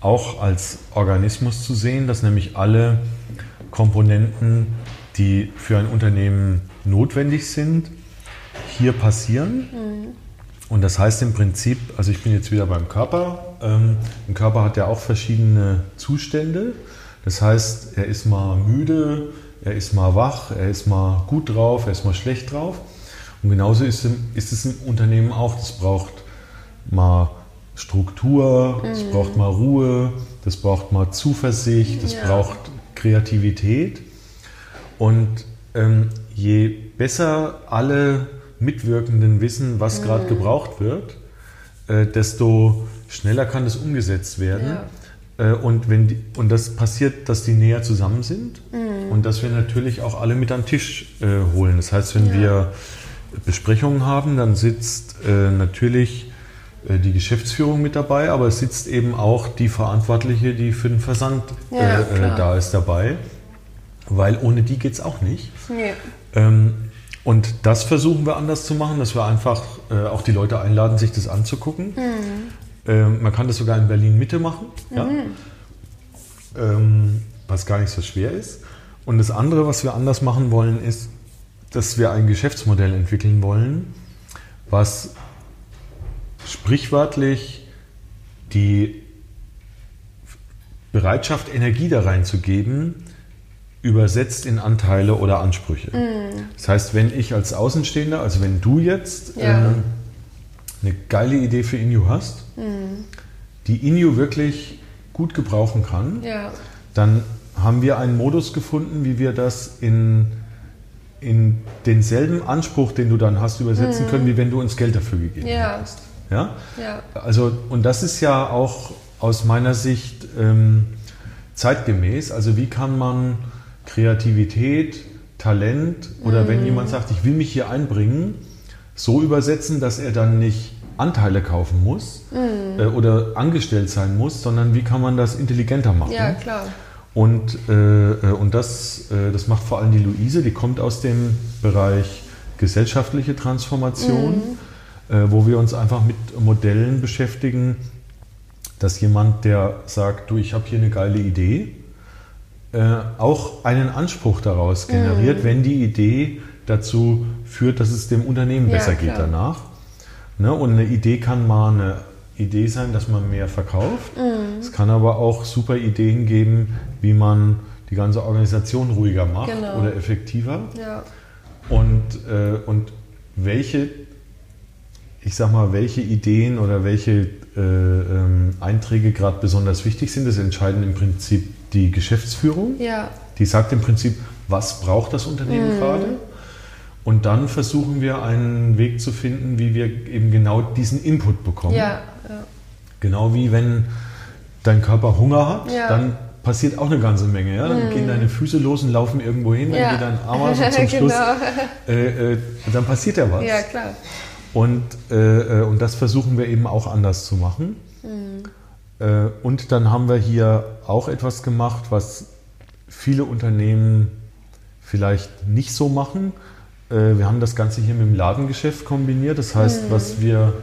auch als Organismus zu sehen, dass nämlich alle Komponenten, die für ein Unternehmen notwendig sind, hier passieren. Mhm. Und das heißt im Prinzip, also ich bin jetzt wieder beim Körper. Ähm, ein Körper hat ja auch verschiedene Zustände. Das heißt, er ist mal müde, er ist mal wach, er ist mal gut drauf, er ist mal schlecht drauf. Und genauso ist, ist es im Unternehmen auch. Das braucht mal Struktur, es mhm. braucht mal Ruhe, das braucht mal Zuversicht, das ja. braucht Kreativität. Und ähm, je besser alle Mitwirkenden wissen, was mhm. gerade gebraucht wird, äh, desto schneller kann das umgesetzt werden. Ja. Äh, und, wenn die, und das passiert, dass die näher zusammen sind und dass wir natürlich auch alle mit an den Tisch äh, holen. Das heißt, wenn wir Besprechungen haben, dann sitzt äh, natürlich äh, die Geschäftsführung mit dabei, aber es sitzt eben auch die Verantwortliche, die für den Versand Ja, äh, äh, da ist dabei, weil ohne die geht es auch nicht. Nee. Ähm, und das versuchen wir anders zu machen, dass wir einfach äh, auch die Leute einladen, sich das anzugucken. Ähm, man kann das sogar in Berlin Mitte machen, ja? ähm, was gar nicht so schwer ist. Und das andere, was wir anders machen wollen, ist, dass wir ein Geschäftsmodell entwickeln wollen, was sprichwörtlich die Bereitschaft, Energie da reinzugeben, übersetzt in Anteile oder Ansprüche. Das heißt, wenn ich als Außenstehender, also wenn du jetzt Ja. ähm, eine geile Idee für Inu hast, die Inu wirklich gut gebrauchen kann, Ja. dann haben wir einen Modus gefunden, wie wir das in, in denselben Anspruch, den du dann hast, übersetzen können, wie wenn du uns Geld dafür gegeben Ja. hättest. Ja? Ja. Also, und das ist ja auch aus meiner Sicht ähm, zeitgemäß. Also, wie kann man Kreativität, Talent oder wenn jemand sagt, ich will mich hier einbringen, so übersetzen, dass er dann nicht Anteile kaufen muss äh, oder angestellt sein muss, sondern wie kann man das intelligenter machen? Ja, klar. Und, äh, äh, und das, äh, das macht vor allem die Luise, die kommt aus dem Bereich gesellschaftliche Transformation, äh, wo wir uns einfach mit Modellen beschäftigen, dass jemand, der sagt, du, ich habe hier eine geile Idee, äh, auch einen Anspruch daraus generiert, wenn die Idee dazu führt, dass es dem Unternehmen Ja, besser geht klar. danach. Ne? Und eine Idee kann mal eine Idee sein, dass man mehr verkauft. Mhm. Es kann aber auch super Ideen geben, wie man die ganze Organisation ruhiger macht Genau. oder effektiver. Ja. Und, äh, und welche, ich sag mal, welche Ideen oder welche äh, ähm, Einträge gerade besonders wichtig sind, das entscheiden im Prinzip die Geschäftsführung. Ja. Die sagt im Prinzip, was braucht das Unternehmen Mhm. gerade? Und dann versuchen wir einen Weg zu finden, wie wir eben genau diesen Input bekommen. Ja. Ja. Genau wie wenn dein Körper Hunger hat, Ja. Dann passiert auch eine ganze Menge. Ja? Dann gehen deine Füße los und laufen irgendwo hin, dann Ja. geht dein Arm und zum Schluss, Genau. äh, äh, dann passiert ja was. Ja, klar. Und, äh, äh, und das versuchen wir eben auch anders zu machen. Äh, und dann haben wir hier auch etwas gemacht, was viele Unternehmen vielleicht nicht so machen. Äh, wir haben das Ganze hier mit dem Ladengeschäft kombiniert. Das heißt, was wir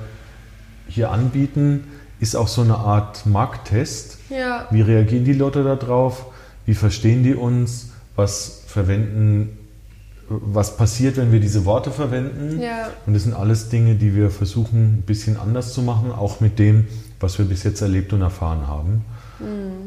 hier anbieten, ist auch so eine Art Markttest. Ja. Wie reagieren die Leute darauf? Wie verstehen die uns? Was verwenden, was passiert, wenn wir diese Worte verwenden? Ja. Und das sind alles Dinge, die wir versuchen, ein bisschen anders zu machen, auch mit dem, was wir bis jetzt erlebt und erfahren haben.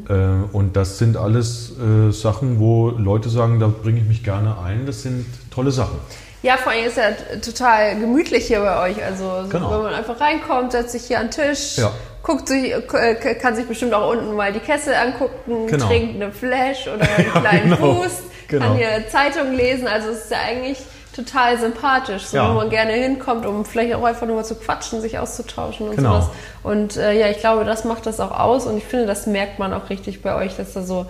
Äh, und das sind alles äh, Sachen, wo Leute sagen, da bringe ich mich gerne ein. Das sind tolle Sachen. Ja, vor allem ist ja total gemütlich hier bei euch. Also so, Genau. wenn man einfach reinkommt, setzt sich hier an den Tisch, Ja. Guckt sich, äh, kann sich bestimmt auch unten mal die Kessel angucken, Genau. trinkt eine Flash oder einen kleinen genau. Boost, Genau. kann hier Zeitung lesen. Also es ist ja eigentlich total sympathisch, so Ja. wo man gerne hinkommt, um vielleicht auch einfach nur mal zu quatschen, sich auszutauschen und Genau. sowas. Und äh, ja, ich glaube, das macht das auch aus und ich finde, das merkt man auch richtig bei euch, dass da so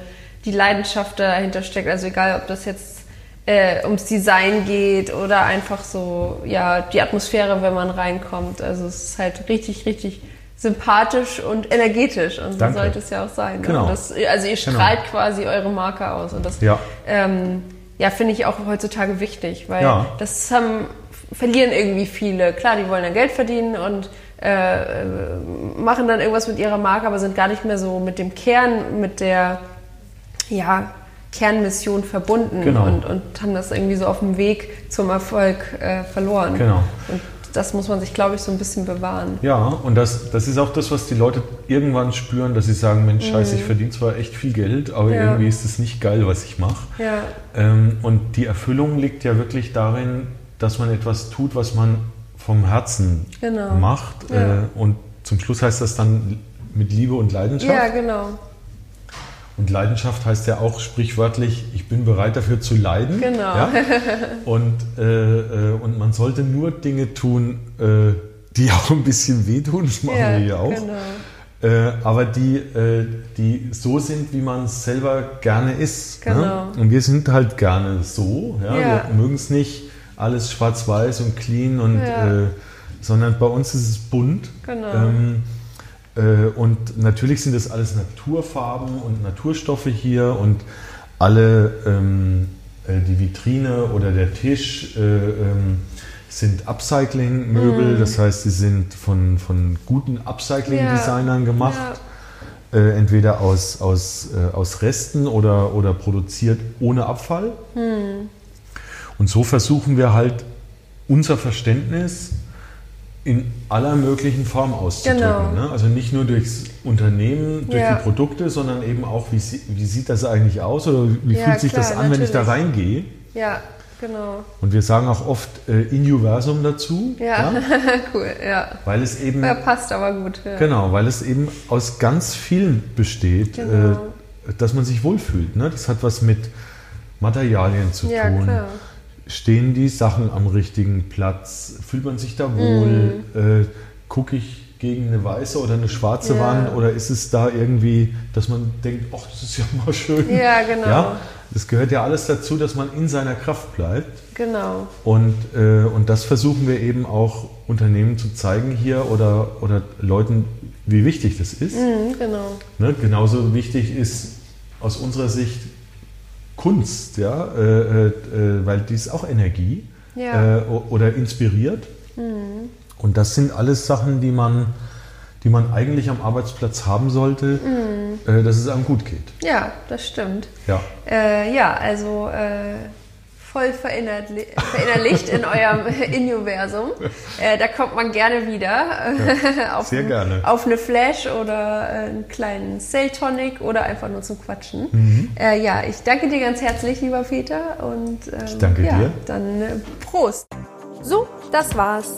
die Leidenschaft dahinter steckt. Also egal, ob das jetzt äh, ums Design geht oder einfach so, ja, die Atmosphäre, wenn man reinkommt. Also es ist halt richtig, richtig sympathisch und energetisch und so Danke. sollte es ja auch sein. Ne? Genau. Das, also ihr Genau. strahlt quasi eure Marke aus und das Ja. ähm, ja, finde ich auch heutzutage wichtig, weil Ja. das haben, verlieren irgendwie viele. Klar, die wollen dann Geld verdienen und äh, machen dann irgendwas mit ihrer Marke, aber sind gar nicht mehr so mit dem Kern, mit der ja, Kernmission verbunden Genau. und, und haben das irgendwie so auf dem Weg zum Erfolg äh, verloren. Genau. Und das muss man sich, glaube ich, so ein bisschen bewahren. Ja, und das, das ist auch das, was die Leute irgendwann spüren, dass sie sagen, Mensch, scheiße, ich verdiene zwar echt viel Geld, aber Mhm. Ja. irgendwie ist es nicht geil, was ich mache. Ja, Ähm, und die Erfüllung liegt ja wirklich darin, dass man etwas tut, was man vom Herzen Genau. macht. Ja. Äh, und zum Schluss heißt das dann mit Liebe und Leidenschaft. ja genau. Und Leidenschaft heißt ja auch sprichwörtlich, ich bin bereit dafür zu leiden. Genau. Ja? Und, äh, äh, und man sollte nur Dinge tun, äh, die auch ein bisschen wehtun. Das machen ja, wir ja auch. Genau. äh, aber die, äh, die so sind, wie man es selber gerne ist. Ne? Genau. Und wir sind halt gerne so. Ja? Ja. Wir mögen es nicht alles schwarz-weiß und clean, und, Ja. äh, sondern bei uns ist es bunt. Genau. Ähm, äh, und natürlich sind das alles Naturfarben und Naturstoffe hier und alle ähm, äh, die Vitrine oder der Tisch äh, ähm, sind Upcycling-Möbel, Mhm. das heißt, sie sind von, von guten Upcycling-Designern gemacht. Ja. Äh, entweder aus, aus, äh, aus Resten oder, oder produziert ohne Abfall. Hm. Und so versuchen wir halt unser Verständnis in aller möglichen Form auszudrücken. Genau. Ne? Also nicht nur durchs Unternehmen, durch Ja. die Produkte, sondern eben auch, wie, wie sieht das eigentlich aus oder wie Ja, fühlt sich das klar, an, wenn ich da natürlich. reingehe. Ja, genau. Und wir sagen auch oft äh, Inuniversum dazu, Ja, cool, ja. weil es eben ja. Passt aber gut. Ja. Genau, weil es eben aus ganz vielen besteht, Genau. äh, dass man sich wohlfühlt. Ne? Das hat was mit Materialien zu Ja, tun. klar. Stehen die Sachen am richtigen Platz? Fühlt man sich da wohl? Äh, Gucke ich gegen eine weiße oder eine schwarze Mhm. Ja. Wand? Oder ist es da irgendwie, dass man denkt, ach, das ist ja mal schön. Ja, genau. Ja, das gehört ja alles dazu, dass man in seiner Kraft bleibt. Genau. Und, äh, und das versuchen wir eben auch Unternehmen zu zeigen hier oder, oder Leuten, wie wichtig das ist. Mhm, genau. Ne? Genauso wichtig ist aus unserer Sicht Kunst, ja? äh, äh, äh, weil die ist auch Energie Ja. äh, oder inspiriert. Und das sind alles Sachen, die man, die man eigentlich am Arbeitsplatz haben sollte, äh, dass es einem gut geht. Ja, das stimmt. Ja. Äh, ja, also voll verinnerli verinnerlicht in eurem Inuniversum. Äh, da kommt man gerne wieder. äh, auf, sehr gerne. Auf eine Flash oder äh, einen kleinen Cell Tonic oder einfach nur zum Quatschen. Mhm. Äh, ja, ich danke dir ganz herzlich, lieber Peter. Und, ähm, Ich danke ja, dir. Dann äh, Prost. So, das war's.